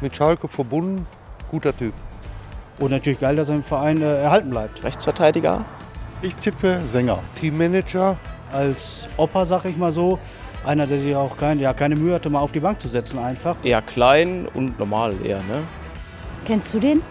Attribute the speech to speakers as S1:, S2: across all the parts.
S1: mit Schalke verbunden, guter Typ.
S2: Und natürlich geil, dass er im Verein äh, erhalten bleibt.
S3: Rechtsverteidiger.
S1: Ich tippe Sänger. Teammanager.
S2: Als Opa, sag ich mal so, einer, der sich auch kein, ja, keine Mühe hatte, mal auf die Bank zu setzen einfach.
S3: Eher klein und normal eher, ne?
S4: Kennst du den?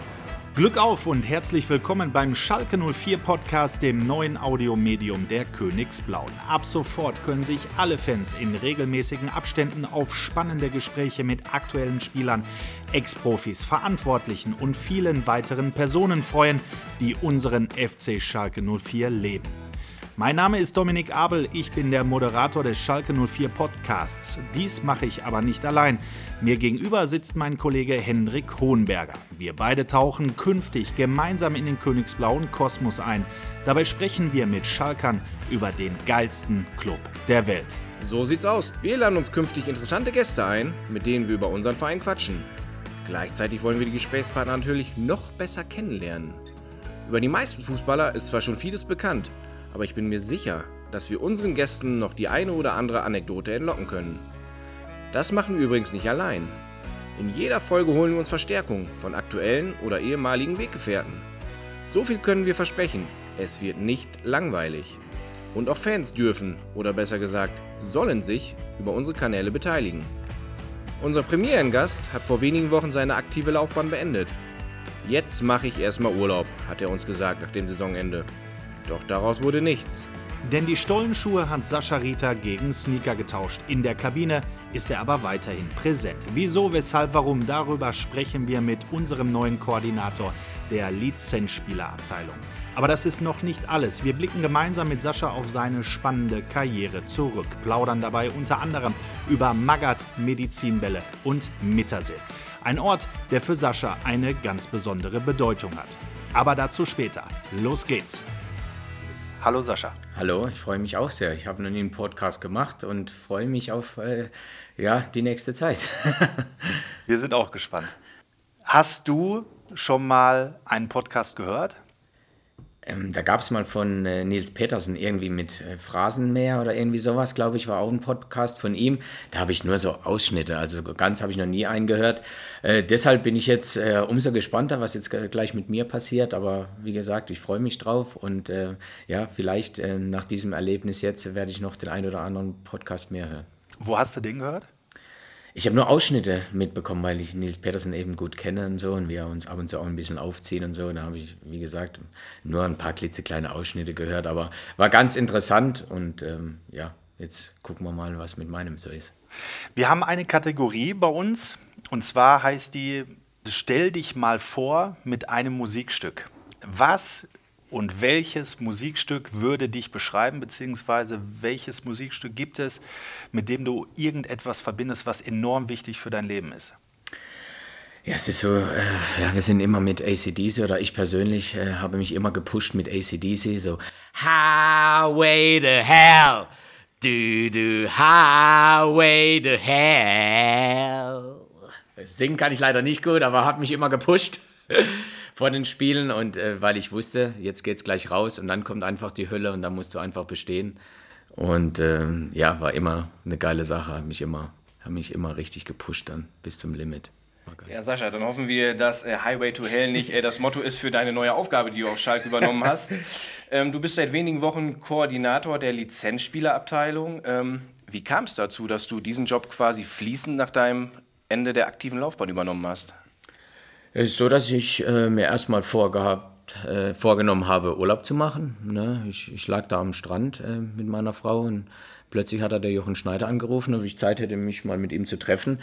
S5: Glück auf und herzlich willkommen beim Schalke 04 Podcast, dem neuen Audiomedium der Königsblauen. Ab sofort können sich alle Fans in regelmäßigen Abständen auf spannende Gespräche mit aktuellen Spielern, Ex-Profis, Verantwortlichen und vielen weiteren Personen freuen, die unseren FC Schalke 04 leben. Mein Name ist Dominik Abel, ich bin der Moderator des Schalke 04 Podcasts. Dies mache ich aber nicht allein. Mir gegenüber sitzt mein Kollege Hendrik Hohenberger. Wir beide tauchen künftig gemeinsam in den Königsblauen Kosmos ein. Dabei sprechen wir mit Schalkern über den geilsten Club der Welt.
S6: So sieht's aus. Wir laden uns künftig interessante Gäste ein, mit denen wir über unseren Verein quatschen. Gleichzeitig wollen wir die Gesprächspartner natürlich noch besser kennenlernen. Über die meisten Fußballer ist zwar schon vieles bekannt, aber ich bin mir sicher, dass wir unseren Gästen noch die eine oder andere Anekdote entlocken können. Das machen wir übrigens nicht allein. In jeder Folge holen wir uns Verstärkung von aktuellen oder ehemaligen Weggefährten. So viel können wir versprechen, es wird nicht langweilig. Und auch Fans dürfen, oder besser gesagt, sollen sich über unsere Kanäle beteiligen. Unser Premierengast hat vor wenigen Wochen seine aktive Laufbahn beendet. Jetzt mache ich erstmal Urlaub, hat er uns gesagt nach dem Saisonende. Doch daraus wurde nichts.
S5: Denn die Stollenschuhe hat Sascha Rita gegen Sneaker getauscht. In der Kabine ist er aber weiterhin präsent. Wieso, weshalb, warum, darüber sprechen wir mit unserem neuen Koordinator der Lizenzspielerabteilung. Aber das ist noch nicht alles. Wir blicken gemeinsam mit Sascha auf seine spannende Karriere zurück, plaudern dabei unter anderem über Magat, Medizinbälle und Mittersill. Ein Ort, der für Sascha eine ganz besondere Bedeutung hat. Aber dazu später. Los geht's! Hallo Sascha.
S7: Hallo, ich freue mich auch sehr. Ich habe noch nie einen Podcast gemacht und freue mich auf äh, ja, die nächste Zeit.
S5: Wir sind auch gespannt. Hast du schon mal einen Podcast gehört?
S7: Ähm, da gab es mal von äh, Nils Petersen irgendwie mit äh, Phrasenmäher oder irgendwie sowas, glaube ich, war auch ein Podcast von ihm. Da habe ich nur so Ausschnitte, also ganz habe ich noch nie einen gehört. Äh, deshalb bin ich jetzt äh, umso gespannter, was jetzt gleich mit mir passiert. Aber wie gesagt, ich freue mich drauf und äh, ja, vielleicht äh, nach diesem Erlebnis jetzt werde ich noch den einen oder anderen Podcast mehr hören.
S5: Wo hast du den gehört?
S7: Ich habe nur Ausschnitte mitbekommen, weil ich Nils Petersen eben gut kenne und so und wir uns ab und zu auch ein bisschen aufziehen und so. Da habe ich, wie gesagt, nur ein paar klitzekleine Ausschnitte gehört, aber war ganz interessant und ähm, ja, jetzt gucken wir mal, was mit meinem so ist.
S5: Wir haben eine Kategorie bei uns und zwar heißt die Stell dich mal vor mit einem Musikstück. Was und welches Musikstück würde dich beschreiben, beziehungsweise welches Musikstück gibt es, mit dem du irgendetwas verbindest, was enorm wichtig für dein Leben ist?
S7: Ja, es ist so, äh, ja, wir sind immer mit ACDC oder ich persönlich äh, habe mich immer gepusht mit ACDC, so Highway to Hell, du, du, Highway to Hell. Singen kann ich leider nicht gut, aber hat mich immer gepusht vor den Spielen und äh, weil ich wusste, jetzt geht's gleich raus und dann kommt einfach die Hölle und dann musst du einfach bestehen. Und ähm, ja, war immer eine geile Sache, hat mich immer, hat mich immer richtig gepusht dann bis zum Limit.
S6: Ja, Sascha, dann hoffen wir, dass äh, Highway to Hell nicht äh, das Motto ist für deine neue Aufgabe, die du auf Schalke übernommen hast. Ähm, du bist seit wenigen Wochen Koordinator der Lizenzspielerabteilung. Ähm, wie kam es dazu, dass du diesen Job quasi fließend nach deinem Ende der aktiven Laufbahn übernommen hast?
S7: Ist so, dass ich äh, mir erstmal vorgehabt, äh, vorgenommen habe, Urlaub zu machen. Ne? Ich, ich, lag da am Strand äh, mit meiner Frau und plötzlich hat er der Jochen Schneider angerufen, ob ich Zeit hätte, mich mal mit ihm zu treffen.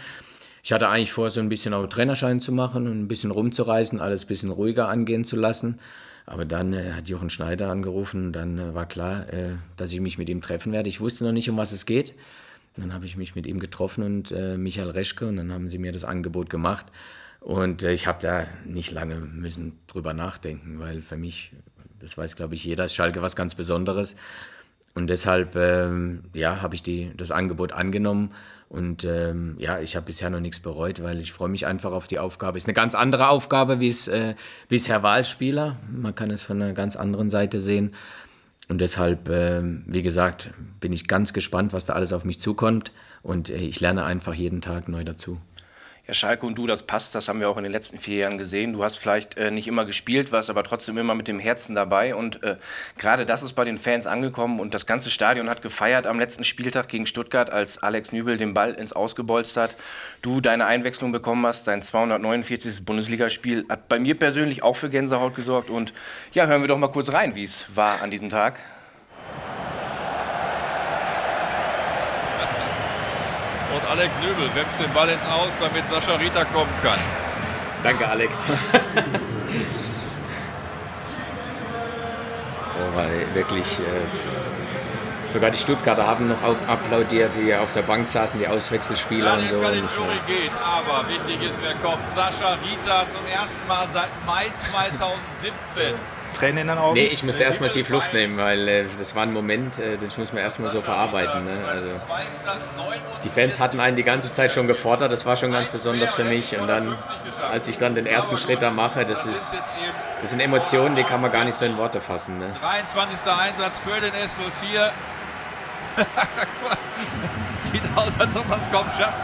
S7: Ich hatte eigentlich vor, so ein bisschen auch Trainerschein zu machen und ein bisschen rumzureisen, alles ein bisschen ruhiger angehen zu lassen. Aber dann äh, hat Jochen Schneider angerufen und dann äh, war klar, äh, dass ich mich mit ihm treffen werde. Ich wusste noch nicht, um was es geht. Dann habe ich mich mit ihm getroffen und äh, Michael Reschke und dann haben sie mir das Angebot gemacht. Und äh, ich habe da nicht lange müssen drüber nachdenken, weil für mich, das weiß glaube ich jeder, ist Schalke was ganz Besonderes. Und deshalb ähm, ja, habe ich die, das Angebot angenommen. Und ähm, ja, ich habe bisher noch nichts bereut, weil ich freue mich einfach auf die Aufgabe. Ist eine ganz andere Aufgabe wie es äh, bisher war als Spieler. Man kann es von einer ganz anderen Seite sehen. Und deshalb, äh, wie gesagt, bin ich ganz gespannt, was da alles auf mich zukommt. Und äh, ich lerne einfach jeden Tag neu dazu.
S6: Ja, Schalke und du, das passt, das haben wir auch in den letzten vier Jahren gesehen. Du hast vielleicht äh, nicht immer gespielt, warst aber trotzdem immer mit dem Herzen dabei. Und äh, gerade das ist bei den Fans angekommen und das ganze Stadion hat gefeiert am letzten Spieltag gegen Stuttgart, als Alex Nübel den Ball ins Ausgebolzt hat. Du deine Einwechslung bekommen hast, dein 249. Bundesligaspiel hat bei mir persönlich auch für Gänsehaut gesorgt. Und ja, hören wir doch mal kurz rein, wie es war an diesem Tag.
S8: Und Alex Nübel wemst den Ball ins Aus, damit Sascha Rita kommen kann.
S7: Danke, Alex. oh, weil wirklich. Äh, sogar die Stuttgarter haben noch applaudiert, die auf der Bank saßen, die Auswechselspieler
S8: ja,
S7: und so.
S8: Kann
S7: und
S8: Jury gehen, aber wichtig ist, wer kommt. Sascha Rita zum ersten Mal seit Mai 2017.
S5: Tränen in den Augen?
S7: Nee, ich musste erstmal tief Luft nehmen, weil äh, das war ein Moment, äh, das muss man erstmal so verarbeiten. Ne? Also, die Fans hatten einen die ganze Zeit schon gefordert, das war schon ganz besonders für mich. Und dann, als ich dann den ersten Schritt da mache, das, ist, das sind Emotionen, die kann man gar nicht so in Worte fassen. Ne?
S8: 23. Einsatz für den S04. Sieht aus, als ob man es kaum schafft,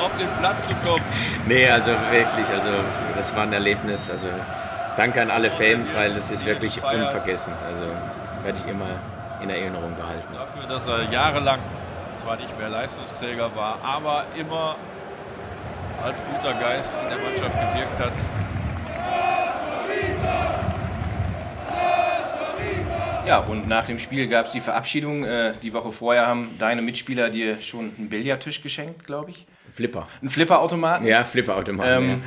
S8: auf den Platz zu kommen.
S7: Nee, also wirklich, also das war ein Erlebnis. Also danke an alle Fans, weil das ist wirklich unvergessen. Also werde ich immer in Erinnerung behalten.
S8: Dafür, dass er jahrelang zwar nicht mehr Leistungsträger war, aber immer als guter Geist in der Mannschaft gewirkt hat.
S6: Ja, und nach dem Spiel gab es die Verabschiedung. Äh, die Woche vorher haben deine Mitspieler dir schon einen Billardtisch geschenkt, glaube ich.
S7: Flipper.
S6: Ein Flipperautomaten.
S7: Ja, Flipperautomaten.
S6: Ähm,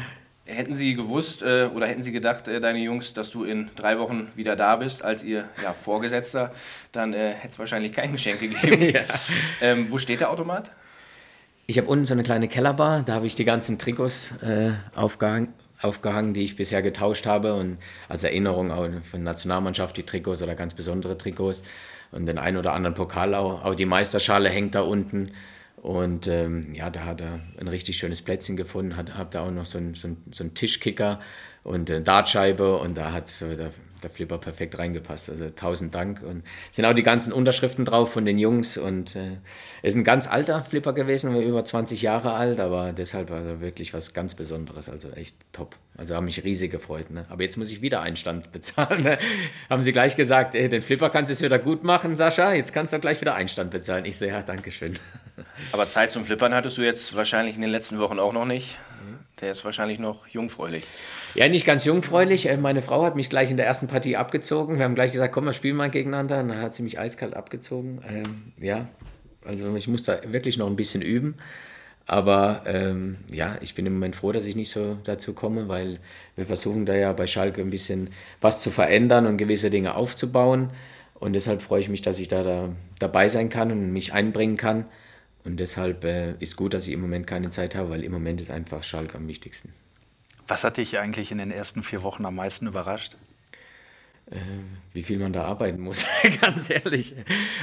S6: Hätten Sie gewusst äh, oder hätten Sie gedacht, äh, deine Jungs, dass du in drei Wochen wieder da bist als ihr ja, Vorgesetzter, dann äh, hätte es wahrscheinlich kein Geschenk gegeben. ja. ähm, wo steht der Automat?
S7: Ich habe unten so eine kleine Kellerbar, da habe ich die ganzen Trikots äh, aufgehangen, aufgehangen, die ich bisher getauscht habe und als Erinnerung auch von Nationalmannschaft die Trikots oder ganz besondere Trikots und den einen oder anderen Pokal auch, auch die Meisterschale hängt da unten und ähm, ja, da hat er ein richtig schönes Plätzchen gefunden, hat, hat da auch noch so einen so so ein Tischkicker und eine Dartscheibe und da hat so der, der Flipper perfekt reingepasst. Also tausend Dank. Und sind auch die ganzen Unterschriften drauf von den Jungs und äh, ist ein ganz alter Flipper gewesen, über 20 Jahre alt, aber deshalb also wirklich was ganz Besonderes, also echt top. Also haben mich riesig gefreut. Ne? Aber jetzt muss ich wieder Einstand bezahlen. Ne? Haben sie gleich gesagt, ey, den Flipper kannst du es wieder gut machen, Sascha, jetzt kannst du gleich wieder Einstand bezahlen. Ich so, ja, danke schön.
S6: Aber Zeit zum Flippern hattest du jetzt wahrscheinlich in den letzten Wochen auch noch nicht. Der ist wahrscheinlich noch jungfräulich.
S7: Ja, nicht ganz jungfräulich. Äh, meine Frau hat mich gleich in der ersten Partie abgezogen. Wir haben gleich gesagt, komm, wir spielen mal gegeneinander. Und dann hat sie mich eiskalt abgezogen. Ähm, ja, also ich muss da wirklich noch ein bisschen üben. Aber ähm, ja, ich bin im Moment froh, dass ich nicht so dazu komme, weil wir versuchen da ja bei Schalke ein bisschen was zu verändern und gewisse Dinge aufzubauen. Und deshalb freue ich mich, dass ich da, da dabei sein kann und mich einbringen kann. Und deshalb äh, ist gut, dass ich im Moment keine Zeit habe, weil im Moment ist einfach Schalke am wichtigsten.
S5: Was hat dich eigentlich in den ersten vier Wochen am meisten überrascht?
S7: Äh, wie viel man da arbeiten muss, ganz ehrlich.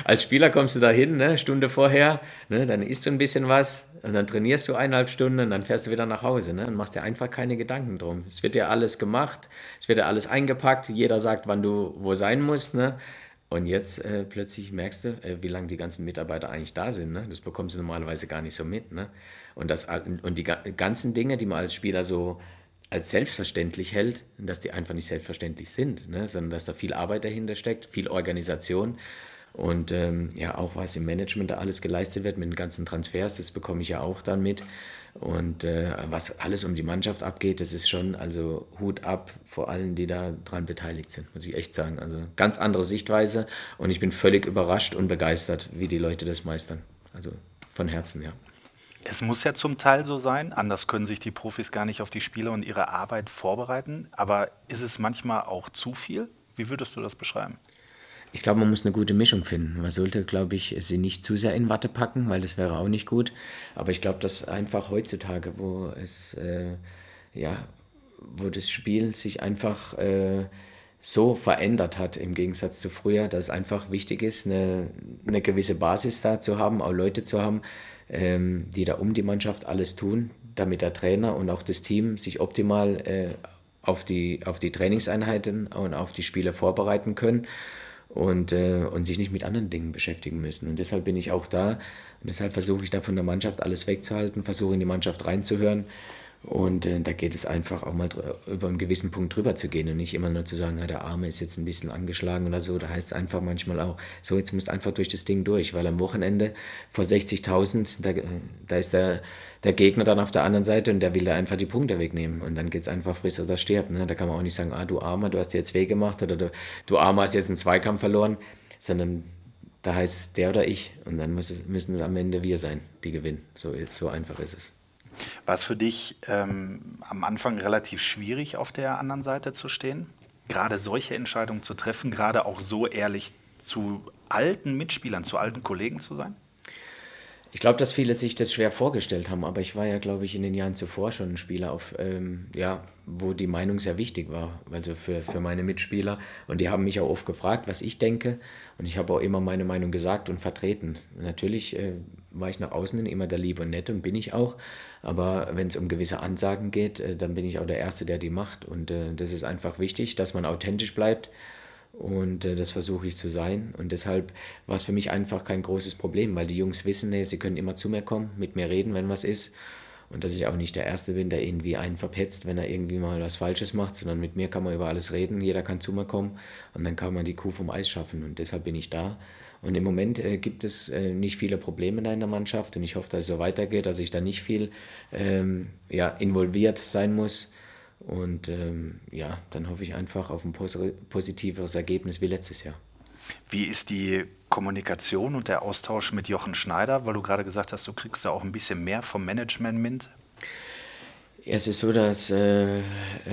S7: Als Spieler kommst du da hin, ne, Stunde vorher, ne, dann isst du ein bisschen was und dann trainierst du eineinhalb Stunden und dann fährst du wieder nach Hause ne, und machst dir einfach keine Gedanken drum. Es wird dir alles gemacht, es wird dir alles eingepackt, jeder sagt, wann du wo sein musst. Ne? Und jetzt äh, plötzlich merkst du, äh, wie lange die ganzen Mitarbeiter eigentlich da sind. Ne? Das bekommst du normalerweise gar nicht so mit. Ne? Und, das, und die ganzen Dinge, die man als Spieler so als selbstverständlich hält, dass die einfach nicht selbstverständlich sind, ne? sondern dass da viel Arbeit dahinter steckt, viel Organisation und ähm, ja auch was im Management da alles geleistet wird mit den ganzen Transfers, das bekomme ich ja auch dann mit. Und äh, was alles um die Mannschaft abgeht, das ist schon, also Hut ab vor allen, die da dran beteiligt sind, muss ich echt sagen. Also ganz andere Sichtweise und ich bin völlig überrascht und begeistert, wie die Leute das meistern. Also von Herzen, ja.
S5: Es muss ja zum Teil so sein, anders können sich die Profis gar nicht auf die Spiele und ihre Arbeit vorbereiten. Aber ist es manchmal auch zu viel? Wie würdest du das beschreiben?
S7: Ich glaube, man muss eine gute Mischung finden. Man sollte, glaube ich, sie nicht zu sehr in Watte packen, weil das wäre auch nicht gut. Aber ich glaube, dass einfach heutzutage, wo es, äh, ja, wo das Spiel sich einfach äh, so verändert hat im Gegensatz zu früher, dass es einfach wichtig ist, eine, eine gewisse Basis da zu haben, auch Leute zu haben, ähm, die da um die Mannschaft alles tun, damit der Trainer und auch das Team sich optimal äh, auf, die, auf die Trainingseinheiten und auf die Spiele vorbereiten können und, äh, und sich nicht mit anderen Dingen beschäftigen müssen. Und deshalb bin ich auch da und deshalb versuche ich da von der Mannschaft alles wegzuhalten, versuche in die Mannschaft reinzuhören Und äh, da geht es einfach auch mal über einen gewissen Punkt drüber zu gehen und nicht immer nur zu sagen, ja, der Arme ist jetzt ein bisschen angeschlagen oder so. Da heißt es einfach manchmal auch, so jetzt musst du einfach durch das Ding durch, weil am Wochenende vor 60.000, da, da ist der, der Gegner dann auf der anderen Seite und der will da einfach die Punkte wegnehmen. Und dann geht es einfach friss oder stirbt. Ne? Da kann man auch nicht sagen, ah, du Armer, du hast dir jetzt weh gemacht oder du, du Armer hast jetzt einen Zweikampf verloren, sondern da heißt der oder ich. Und dann müssen es am Ende wir sein, die gewinnen. So, so einfach ist es.
S5: War es für dich ähm, am Anfang relativ schwierig, auf der anderen Seite zu stehen? Gerade solche Entscheidungen zu treffen, gerade auch so ehrlich zu alten Mitspielern, zu alten Kollegen zu sein?
S7: Ich glaube, dass viele sich das schwer vorgestellt haben, aber ich war ja, glaube ich, in den Jahren zuvor schon ein Spieler, auf, ähm, ja, wo die Meinung sehr wichtig war, also für, für meine Mitspieler. Und die haben mich auch oft gefragt, was ich denke. Und ich habe auch immer meine Meinung gesagt und vertreten. Natürlich äh, war ich nach außen hin immer der Liebe und Nette und bin ich auch. Aber wenn es um gewisse Ansagen geht, äh, dann bin ich auch der Erste, der die macht. Und äh, das ist einfach wichtig, dass man authentisch bleibt und äh, das versuche ich zu sein. Und deshalb war es für mich einfach kein großes Problem, weil die Jungs wissen, sie können immer zu mir kommen, mit mir reden, wenn was ist. Und dass ich auch nicht der Erste bin, der irgendwie einen verpetzt, wenn er irgendwie mal was Falsches macht, sondern mit mir kann man über alles reden, jeder kann zu mir kommen und dann kann man die Kuh vom Eis schaffen. Und deshalb bin ich da. Und im Moment äh, gibt es äh, nicht viele Probleme in der Mannschaft und ich hoffe, dass es so weitergeht, dass ich da nicht viel ähm, ja, involviert sein muss und ähm, ja, dann hoffe ich einfach auf ein positiveres Ergebnis wie letztes Jahr.
S5: Wie ist die Kommunikation und der Austausch mit Jochen Schneider? Weil du gerade gesagt hast, du kriegst da auch ein bisschen mehr vom Management mit.
S7: Es ist so, dass äh, äh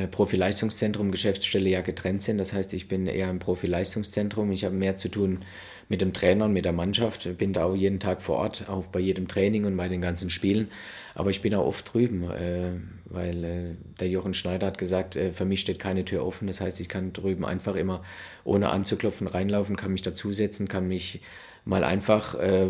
S7: Profi-Leistungszentrum, Geschäftsstelle ja getrennt sind. Das heißt, ich bin eher im Profi-Leistungszentrum. Ich habe mehr zu tun mit dem Trainer und mit der Mannschaft. Bin da auch jeden Tag vor Ort, auch bei jedem Training und bei den ganzen Spielen. Aber ich bin auch oft drüben, äh, weil äh, der Jochen Schneider hat gesagt, äh, für mich steht keine Tür offen. Das heißt, ich kann drüben einfach immer ohne anzuklopfen reinlaufen, kann mich dazusetzen, kann mich mal einfach äh,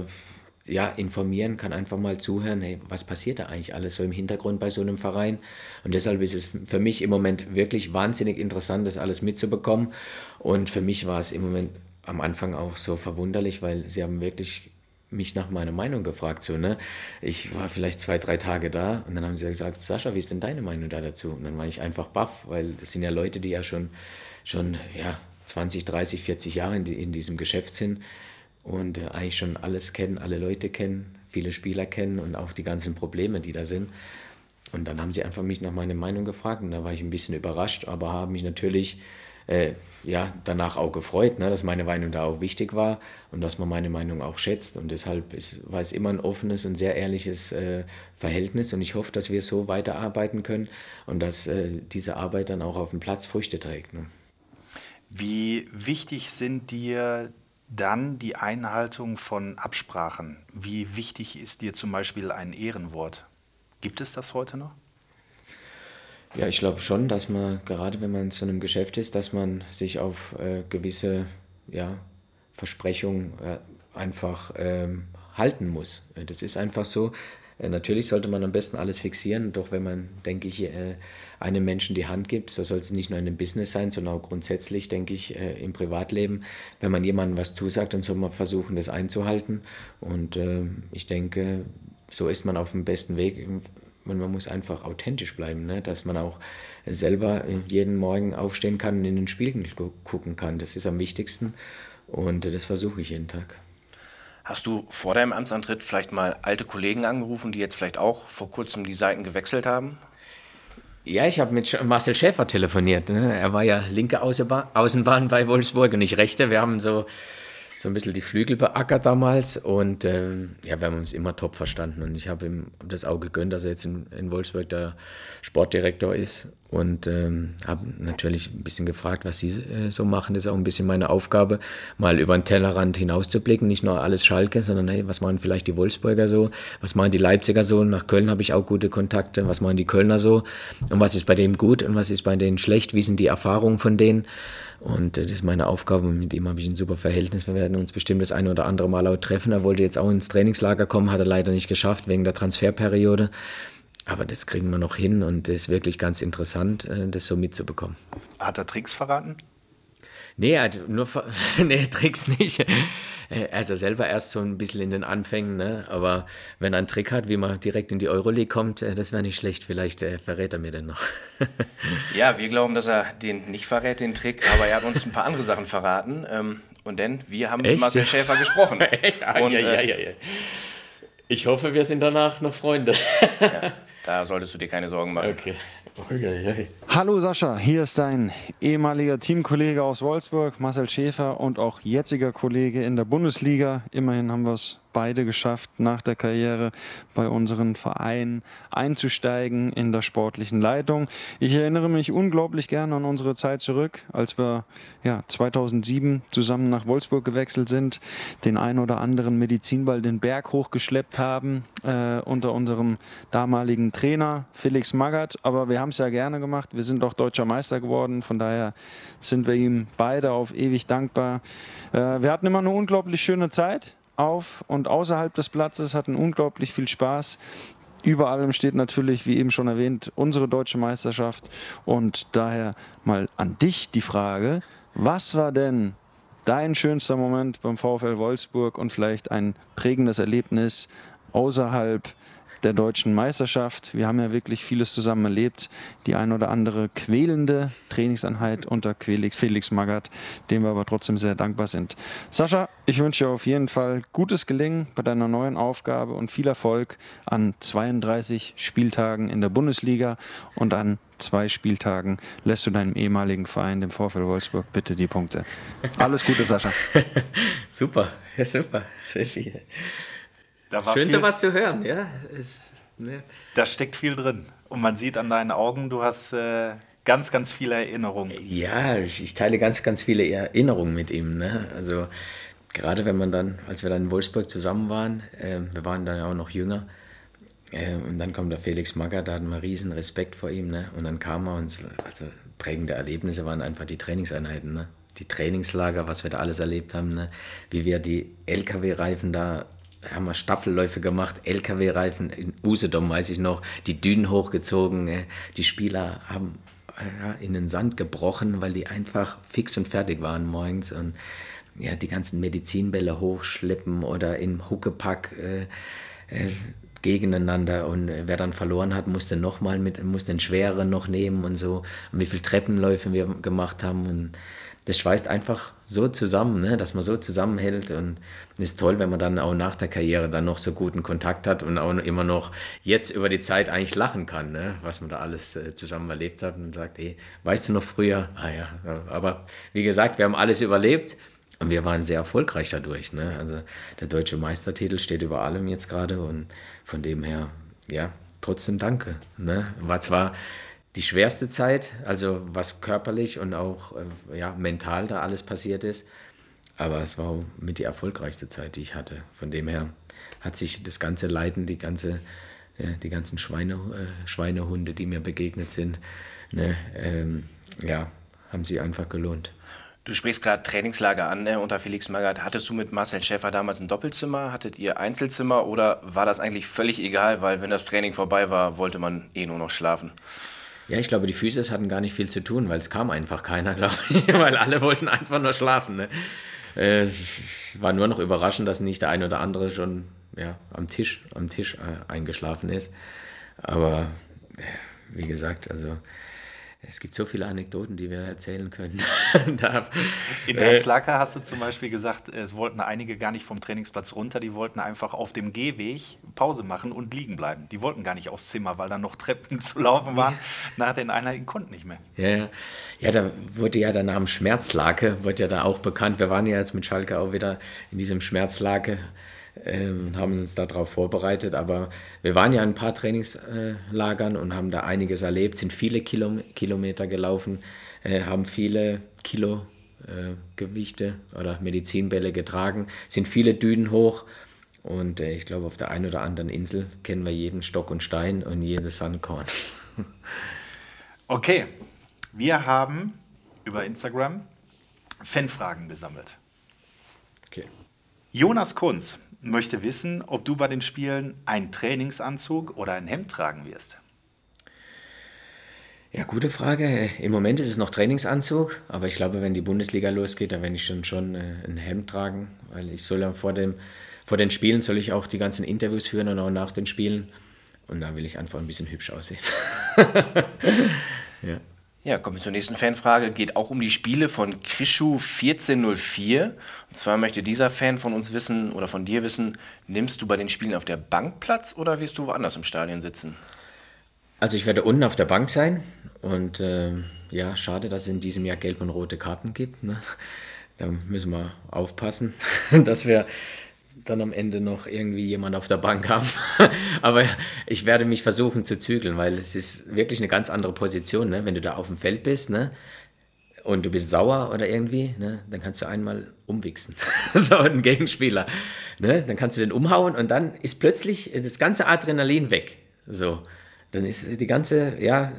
S7: ja, informieren, kann einfach mal zuhören, hey, was passiert da eigentlich alles so im Hintergrund bei so einem Verein. Und deshalb ist es für mich im Moment wirklich wahnsinnig interessant, das alles mitzubekommen. Und für mich war es im Moment am Anfang auch so verwunderlich, weil sie haben wirklich mich nach meiner Meinung gefragt. So, ne? Ich war vielleicht zwei, drei Tage da und dann haben sie gesagt, Sascha, wie ist denn deine Meinung da dazu? Und dann war ich einfach baff, weil es sind ja Leute, die ja schon, schon ja, 20, 30, 40 Jahre in, in diesem Geschäft sind und äh, eigentlich schon alles kennen, alle Leute kennen, viele Spieler kennen und auch die ganzen Probleme, die da sind. Und dann haben sie einfach mich nach meiner Meinung gefragt und da war ich ein bisschen überrascht, aber haben mich natürlich äh, ja, danach auch gefreut, ne, dass meine Meinung da auch wichtig war und dass man meine Meinung auch schätzt. Und deshalb ist, war es immer ein offenes und sehr ehrliches äh, Verhältnis. Und ich hoffe, dass wir so weiterarbeiten können und dass äh, diese Arbeit dann auch auf dem Platz Früchte trägt. Ne.
S5: Wie wichtig sind dir dann die Einhaltung von Absprachen? Wie wichtig ist dir zum Beispiel ein Ehrenwort? Gibt es das heute noch?
S7: Ja, ich glaube schon, dass man, gerade wenn man in so einem Geschäft ist, dass man sich auf äh, gewisse ja, Versprechungen äh, einfach ähm, halten muss. Das ist einfach so. Äh, natürlich sollte man am besten alles fixieren, doch wenn man, denke ich, äh, einem Menschen die Hand gibt, so soll es nicht nur in einem Business sein, sondern auch grundsätzlich, denke ich, äh, im Privatleben. Wenn man jemandem was zusagt, dann soll man versuchen, das einzuhalten. Und ähm, ich denke, so ist man auf dem besten Weg und man muss einfach authentisch bleiben, ne? dass man auch selber jeden Morgen aufstehen kann und in den Spiegel gucken kann. Das ist am wichtigsten und das versuche ich jeden Tag.
S6: Hast du vor deinem Amtsantritt vielleicht mal alte Kollegen angerufen, die jetzt vielleicht auch vor kurzem die Seiten gewechselt haben?
S7: Ja, ich habe mit Marcel Schäfer telefoniert. Ne? Er war ja linke Außenbahn bei Wolfsburg und ich rechte. Wir haben so so ein bisschen die Flügel beackert damals und ähm, ja, wir haben uns immer top verstanden und ich habe ihm das auch gegönnt, dass er jetzt in, in Wolfsburg der Sportdirektor ist und ähm, habe natürlich ein bisschen gefragt, was sie äh, so machen. Das ist auch ein bisschen meine Aufgabe, mal über den Tellerrand hinauszublicken, nicht nur alles Schalke, sondern hey, was machen vielleicht die Wolfsburger so, was machen die Leipziger so, nach Köln habe ich auch gute Kontakte, was machen die Kölner so und was ist bei dem gut und was ist bei denen schlecht, wie sind die Erfahrungen von denen und äh, das ist meine Aufgabe. Mit ihm habe ich ein super Verhältnis. Wir werden uns bestimmt das eine oder andere Mal auch treffen. Er wollte jetzt auch ins Trainingslager kommen, hat er leider nicht geschafft wegen der Transferperiode. Aber das kriegen wir noch hin und es ist wirklich ganz interessant, äh, das so mitzubekommen.
S5: Hat er Tricks verraten?
S7: Nee, er hat nur ver- nee, Tricks nicht. Er ist ja selber erst so ein bisschen in den Anfängen, ne? aber wenn er einen Trick hat, wie man direkt in die Euroleague kommt, äh, das wäre nicht schlecht. Vielleicht äh, verrät er mir den noch.
S6: Ja, wir glauben, dass er den nicht verrät, den Trick, aber er hat uns ein paar andere Sachen verraten. Ähm, und denn wir haben mit
S7: Echt?
S6: Marcel Schäfer gesprochen. und äh,
S7: ja. Ich hoffe, wir sind danach noch Freunde.
S6: Da solltest du dir keine Sorgen machen.
S7: Okay.
S9: Hallo Sascha, hier ist dein ehemaliger Teamkollege aus Wolfsburg, Marcel Schäfer und auch jetziger Kollege in der Bundesliga. Immerhin haben wir es beide geschafft, nach der Karriere bei unseren Vereinen einzusteigen in der sportlichen Leitung. Ich erinnere mich unglaublich gern an unsere Zeit zurück, als wir ja, 2007 zusammen nach Wolfsburg gewechselt sind, den ein oder anderen Medizinball den Berg hochgeschleppt haben äh, unter unserem damaligen Trainer Felix Magath. Aber wir haben es ja gerne gemacht. Wir sind auch deutscher Meister geworden. Von daher sind wir ihm beide auf ewig dankbar. Äh, wir hatten immer eine unglaublich schöne Zeit auf und außerhalb des Platzes, hatten unglaublich viel Spaß. Über allem steht natürlich, wie eben schon erwähnt, unsere deutsche Meisterschaft. Und daher mal an dich die Frage, was war denn dein schönster Moment beim VfL Wolfsburg und vielleicht ein prägendes Erlebnis außerhalb der deutschen Meisterschaft. Wir haben ja wirklich vieles zusammen erlebt. Die ein oder andere quälende Trainingseinheit unter Felix, Felix Magath, dem wir aber trotzdem sehr dankbar sind. Sascha, ich wünsche dir auf jeden Fall gutes Gelingen bei deiner neuen Aufgabe und viel Erfolg an 32 Spieltagen in der Bundesliga und an zwei Spieltagen lässt du deinem ehemaligen Verein, dem VfL Wolfsburg, bitte die Punkte. Alles Gute, Sascha.
S7: Super, ja, super. Schön,
S5: viel,
S7: sowas zu hören, ja. Ist, ne.
S5: Da steckt viel drin. Und man sieht an deinen Augen, du hast äh, ganz, ganz viele Erinnerungen.
S7: Ja, ich teile ganz, ganz viele Erinnerungen mit ihm. Ne? Also gerade wenn man dann, als wir dann in Wolfsburg zusammen waren, äh, wir waren dann ja auch noch jünger, äh, und dann kommt der Felix Magath, da hatten wir riesen Respekt vor ihm. Ne? Und dann kam er und also prägende Erlebnisse waren einfach die Trainingseinheiten. Ne? Die Trainingslager, was wir da alles erlebt haben, ne? wie wir die LKW-Reifen da haben wir Staffelläufe gemacht, LKW-Reifen in Usedom, weiß ich noch, die Dünen hochgezogen. äh, Die Spieler haben äh, in den Sand gebrochen, weil die einfach fix und fertig waren morgens. Und ja, die ganzen Medizinbälle hochschleppen oder im Huckepack äh, äh, gegeneinander. Und äh, wer dann verloren hat, musste nochmal mit, musste den schwereren noch nehmen und so. Und wie viele Treppenläufe wir gemacht haben. Und das schweißt einfach so zusammen, ne, dass man so zusammenhält und es ist toll, wenn man dann auch nach der Karriere dann noch so guten Kontakt hat und auch immer noch jetzt über die Zeit eigentlich lachen kann, ne, was man da alles äh, zusammen erlebt hat und sagt, hey, weißt du noch früher? Ah ja, aber wie gesagt, wir haben alles überlebt und wir waren sehr erfolgreich dadurch, ne, also der deutsche Meistertitel steht über allem jetzt gerade und von dem her, ja, trotzdem danke, ne, war zwar die schwerste Zeit, also was körperlich und auch äh, ja, mental da alles passiert ist. Aber es war mit die erfolgreichste Zeit, die ich hatte. Von dem her hat sich das ganze Leiden, die, ganze, ja, die ganzen Schweine, äh, Schweinehunde, die mir begegnet sind, ne, ähm, ja, haben sich einfach gelohnt.
S6: Du sprichst gerade Trainingslager an ne, unter Felix Magath. Hattest du mit Marcel Schäfer damals ein Doppelzimmer? Hattet ihr Einzelzimmer oder war das eigentlich völlig egal, weil wenn das Training vorbei war, wollte man eh nur noch schlafen?
S7: Ja, ich glaube, die Physis hatten gar nicht viel zu tun, weil es kam einfach keiner, glaube ich, weil alle wollten einfach nur schlafen. Ne? Äh, war nur noch überraschend, dass nicht der eine oder andere schon ja, am Tisch, am Tisch äh, eingeschlafen ist. Aber äh, wie gesagt, also es gibt so viele Anekdoten, die wir erzählen können.
S5: In
S7: äh,
S5: Herzlacker hast du zum Beispiel gesagt, es wollten einige gar nicht vom Trainingsplatz runter, die wollten einfach auf dem Gehweg Pause machen und liegen bleiben. Die wollten gar nicht aufs Zimmer, weil da noch Treppen zu laufen waren. Nach den Einheiten konnten nicht mehr.
S7: Ja, ja. ja, da wurde ja der Name Schmerzlake, wird ja da auch bekannt. Wir waren ja jetzt mit Schalke auch wieder in diesem Schmerzlake ähm, haben uns darauf vorbereitet. Aber wir waren ja in ein paar Trainingslagern und haben da einiges erlebt, sind viele Kilo, Kilometer gelaufen, äh, haben viele Kilo äh, Gewichte oder Medizinbälle getragen, sind viele Dünen hoch. Und äh, ich glaube, auf der einen oder anderen Insel kennen wir jeden Stock und Stein und jedes Sandkorn.
S5: Okay, wir haben über Instagram Fanfragen gesammelt.
S7: Okay.
S5: Jonas Kunz möchte wissen, ob du bei den Spielen einen Trainingsanzug oder ein Hemd tragen wirst.
S7: Ja, gute Frage. Im Moment ist es noch Trainingsanzug, aber ich glaube, wenn die Bundesliga losgeht, dann werde ich schon, schon äh, ein Hemd tragen, weil ich soll ja vor, dem, vor den Spielen soll ich auch die ganzen Interviews führen und auch nach den Spielen. Und da will ich einfach ein bisschen hübsch aussehen.
S6: ja. Ja, kommen wir zur nächsten Fanfrage. Geht auch um die Spiele von Krischu 1404. Und zwar möchte dieser Fan von uns wissen oder von dir wissen, nimmst du bei den Spielen auf der Bank Platz oder wirst du woanders im Stadion sitzen?
S7: Also ich werde unten auf der Bank sein und äh, ja, schade, dass es in diesem Jahr gelb und rote Karten gibt. Ne? Da müssen wir aufpassen, dass wir dann am Ende noch irgendwie jemand auf der Bank haben. Aber ich werde mich versuchen zu zügeln, weil es ist wirklich eine ganz andere Position, ne? wenn du da auf dem Feld bist ne? und du bist sauer oder irgendwie, ne? dann kannst du einmal umwichsen, so ein Gegenspieler. Ne? Dann kannst du den umhauen und dann ist plötzlich das ganze Adrenalin weg. So, dann ist die ganze, ja,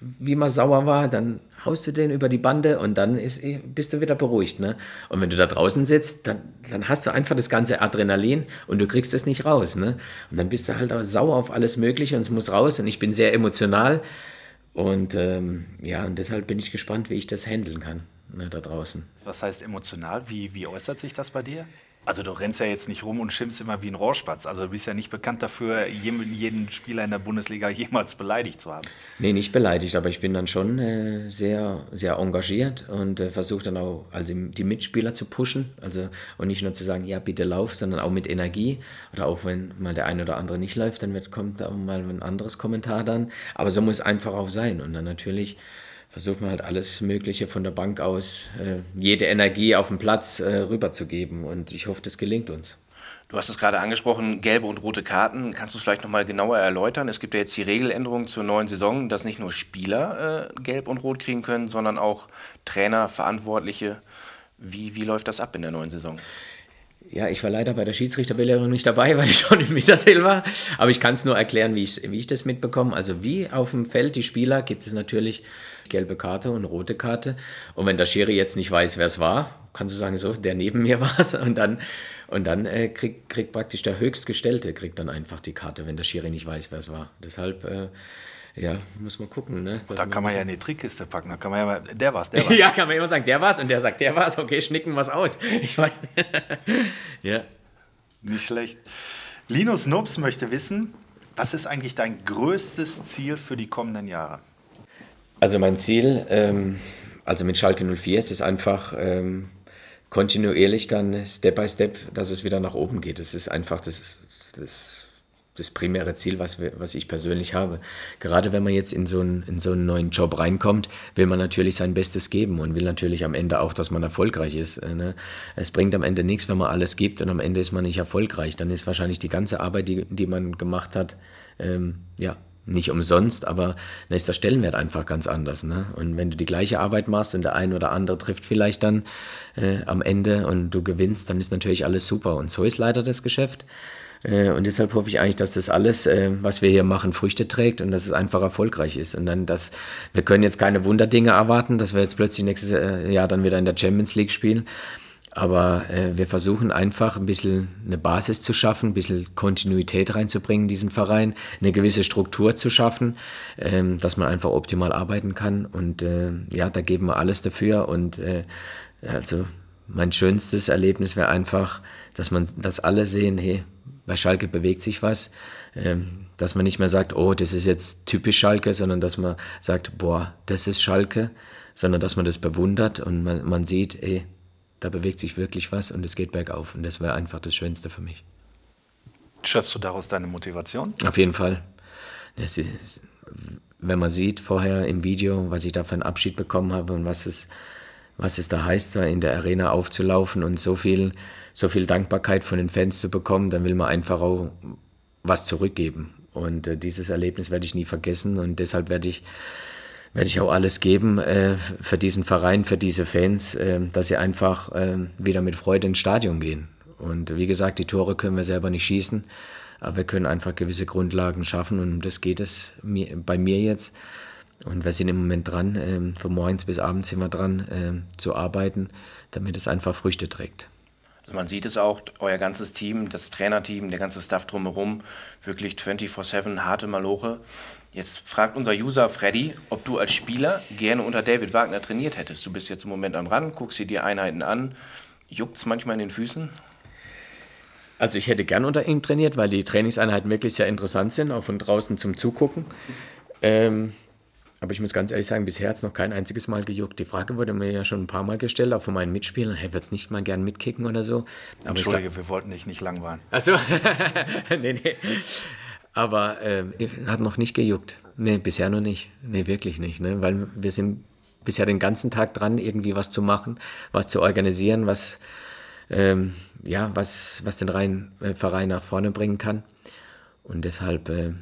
S7: wie man sauer war, dann haust du den über die Bande und dann ist, bist du wieder beruhigt. Ne? Und wenn du da draußen sitzt, dann, dann hast du einfach das ganze Adrenalin und du kriegst es nicht raus. Ne? Und dann bist du halt auch sauer auf alles Mögliche und es muss raus. Und ich bin sehr emotional. Und ähm, ja, und deshalb bin ich gespannt, wie ich das handeln kann ne, da draußen.
S5: Was heißt emotional? Wie, wie äußert sich das bei dir? Also du rennst ja jetzt nicht rum und schimpfst immer wie ein Rohrspatz. Also du bist ja nicht bekannt dafür, jeden Spieler in der Bundesliga jemals beleidigt zu haben.
S7: Nee, nicht beleidigt, aber ich bin dann schon äh, sehr, sehr engagiert und äh, versuche dann auch also die Mitspieler zu pushen. Also und nicht nur zu sagen, ja, bitte lauf, sondern auch mit Energie. Oder auch wenn mal der eine oder andere nicht läuft, dann kommt da mal ein anderes Kommentar dann. Aber so muss es einfach auch sein. Und dann natürlich versucht man halt alles Mögliche von der Bank aus, äh, jede Energie auf dem Platz äh, rüberzugeben. Und ich hoffe, das gelingt uns.
S6: Du hast es gerade angesprochen, gelbe und rote Karten. Kannst du es vielleicht nochmal genauer erläutern? Es gibt ja jetzt die Regeländerung zur neuen Saison, dass nicht nur Spieler äh, gelb und rot kriegen können, sondern auch Trainer, Verantwortliche. Wie, wie läuft das ab in der neuen Saison?
S7: Ja, ich war leider bei der Schiedsrichterbelehrung nicht dabei, weil ich schon im Mittersil war. Aber ich kann es nur erklären, wie ich, wie ich das mitbekomme. Also wie auf dem Feld die Spieler gibt es natürlich gelbe Karte und rote Karte. Und wenn der Schiri jetzt nicht weiß, wer es war, kannst du sagen, so, der neben mir war es. Und dann, und dann äh, kriegt, kriegt praktisch der Höchstgestellte kriegt dann einfach die Karte, wenn der Schiri nicht weiß, wer es war. Deshalb... Äh, ja, muss man gucken. Ne?
S5: Da kann man ja in die Trickkiste packen. Da kann man ja mal, der war's, der war's.
S7: ja, kann man immer sagen, der war's und der sagt, der war's. Okay, schnicken was aus. Ich weiß. ja.
S5: Nicht schlecht. Linus Nubs möchte wissen, was ist eigentlich dein größtes Ziel für die kommenden Jahre?
S7: Also mein Ziel, ähm, also mit Schalke 04 ist es einfach ähm, kontinuierlich dann Step by Step, dass es wieder nach oben geht. Das ist einfach das, das das primäre Ziel, was, wir, was ich persönlich habe. Gerade wenn man jetzt in so, einen, in so einen neuen Job reinkommt, will man natürlich sein Bestes geben und will natürlich am Ende auch, dass man erfolgreich ist. Äh, ne? Es bringt am Ende nichts, wenn man alles gibt und am Ende ist man nicht erfolgreich. Dann ist wahrscheinlich die ganze Arbeit, die, die man gemacht hat, ähm, ja, nicht umsonst, aber dann ist der Stellenwert einfach ganz anders. Ne? Und wenn du die gleiche Arbeit machst und der ein oder andere trifft vielleicht dann äh, am Ende und du gewinnst, dann ist natürlich alles super. Und so ist leider das Geschäft. Äh, und deshalb hoffe ich eigentlich, dass das alles, äh, was wir hier machen, Früchte trägt und dass es einfach erfolgreich ist. Und dann, dass wir können jetzt keine Wunderdinge erwarten, dass wir jetzt plötzlich nächstes äh, Jahr dann wieder in der Champions League spielen. Aber wir versuchen einfach ein bisschen eine Basis zu schaffen, ein bisschen Kontinuität reinzubringen in diesen Verein, eine gewisse Struktur zu schaffen, ähm, dass man einfach optimal arbeiten kann. Und ja, da geben wir alles dafür. Und also mein schönstes Erlebnis wäre einfach, dass man, dass alle sehen, hey, bei Schalke bewegt sich was, ähm, dass man nicht mehr sagt, oh, das ist jetzt typisch Schalke, sondern dass man sagt, boah, das ist Schalke, sondern dass man das bewundert und man, man sieht, ey, da bewegt sich wirklich was und es geht bergauf. Und das wäre einfach das Schönste für mich.
S5: Schöpfst du daraus deine Motivation?
S7: Auf jeden Fall. Ist, wenn man sieht vorher im Video, was ich da für einen Abschied bekommen habe und was es, was es da heißt, da in der Arena aufzulaufen und so viel so viel Dankbarkeit von den Fans zu bekommen, dann will man einfach auch was zurückgeben. Und äh, dieses Erlebnis werde ich nie vergessen und deshalb werde ich, werde ich auch alles geben äh, für diesen Verein, für diese Fans, äh, dass sie einfach äh, wieder mit Freude ins Stadion gehen. Und wie gesagt, die Tore können wir selber nicht schießen, aber wir können einfach gewisse Grundlagen schaffen und das geht es mir, bei mir jetzt. Und wir sind im Moment dran, äh, von morgens bis abends sind wir dran äh, zu arbeiten, damit es einfach Früchte trägt.
S6: Man sieht es auch, euer ganzes Team, das Trainerteam, der ganze Staff drumherum, wirklich 24-7 harte Maloche. Jetzt fragt unser User Freddy, ob du als Spieler gerne unter David Wagner trainiert hättest. Du bist jetzt im Moment am Rand, guckst dir die Einheiten an. Juckt es manchmal in den Füßen?
S7: Also ich hätte gern unter ihm trainiert, weil die Trainingseinheiten wirklich sehr interessant sind, auch von draußen zum Zugucken. Ähm, aber ich muss ganz ehrlich sagen, bisher hat es noch kein einziges Mal gejuckt. Die Frage wurde mir ja schon ein paar Mal gestellt, auch von meinen Mitspielern. Hey, wird es nicht mal gern mitkicken oder so?
S5: Aber Entschuldige, wir wollten dich nicht langweilen.
S7: Achso, nee, nee. Aber ähm, hat noch nicht gejuckt. Nee, bisher noch nicht. Nee, wirklich nicht. Ne? Weil wir sind bisher den ganzen Tag dran, irgendwie was zu machen, was zu organisieren, was, ähm, ja, was, was den Rhein, äh, Verein nach vorne bringen kann. Und deshalb äh,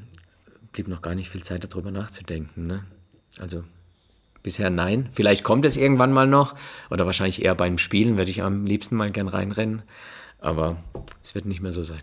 S7: blieb noch gar nicht viel Zeit darüber nachzudenken. Ne? Also bisher nein. Vielleicht kommt es irgendwann mal noch oder wahrscheinlich eher beim Spielen würde ich am liebsten mal gern reinrennen. Aber es wird nicht mehr so sein.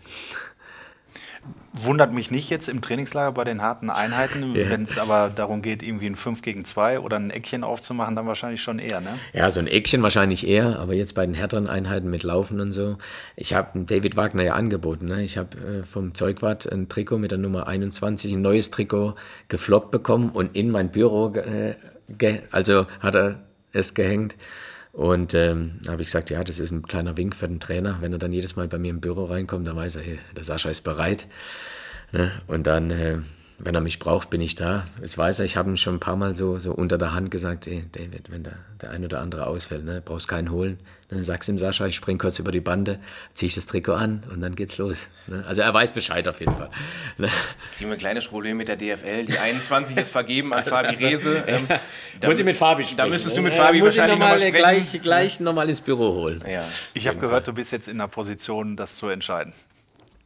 S5: Wundert mich nicht jetzt im Trainingslager bei den harten Einheiten. Ja. Wenn es aber darum geht, irgendwie ein 5 gegen 2 oder ein Eckchen aufzumachen, dann wahrscheinlich schon eher, ne?
S7: Ja, so ein Eckchen wahrscheinlich eher, aber jetzt bei den härteren Einheiten mit Laufen und so. Ich habe David Wagner ja angeboten. Ne? Ich habe äh, vom Zeugwart ein Trikot mit der Nummer 21, ein neues Trikot gefloppt bekommen und in mein Büro, äh, also hat er es gehängt. Und ähm, habe ich gesagt, ja, das ist ein kleiner Wink für den Trainer. Wenn er dann jedes Mal bei mir im Büro reinkommt, dann weiß er, hey, der Sascha ist bereit. Ne? Und dann, äh, wenn er mich braucht, bin ich da. Das weiß er. Ich habe ihm schon ein paar Mal so, so unter der Hand gesagt, hey, David, wenn der, der ein oder andere ausfällt, ne, brauchst keinen holen. Dann sagst du ihm, Sascha, ich spring kurz über die Bande, ziehe ich das Trikot an und dann geht's los. Ne? Also er weiß Bescheid auf jeden Fall.
S6: Ne? Kriegen wir ein kleines Problem mit der DFL. Die 21 ist vergeben an Fabi Rehse. Ähm,
S7: da, muss ich mit Fabi sprechen.
S6: Da müsstest du mit Fabi ja, wahrscheinlich
S7: noch mal gleich, gleich nochmal ins Büro holen.
S5: Ja, ich habe gehört, du bist jetzt in der Position, das zu entscheiden.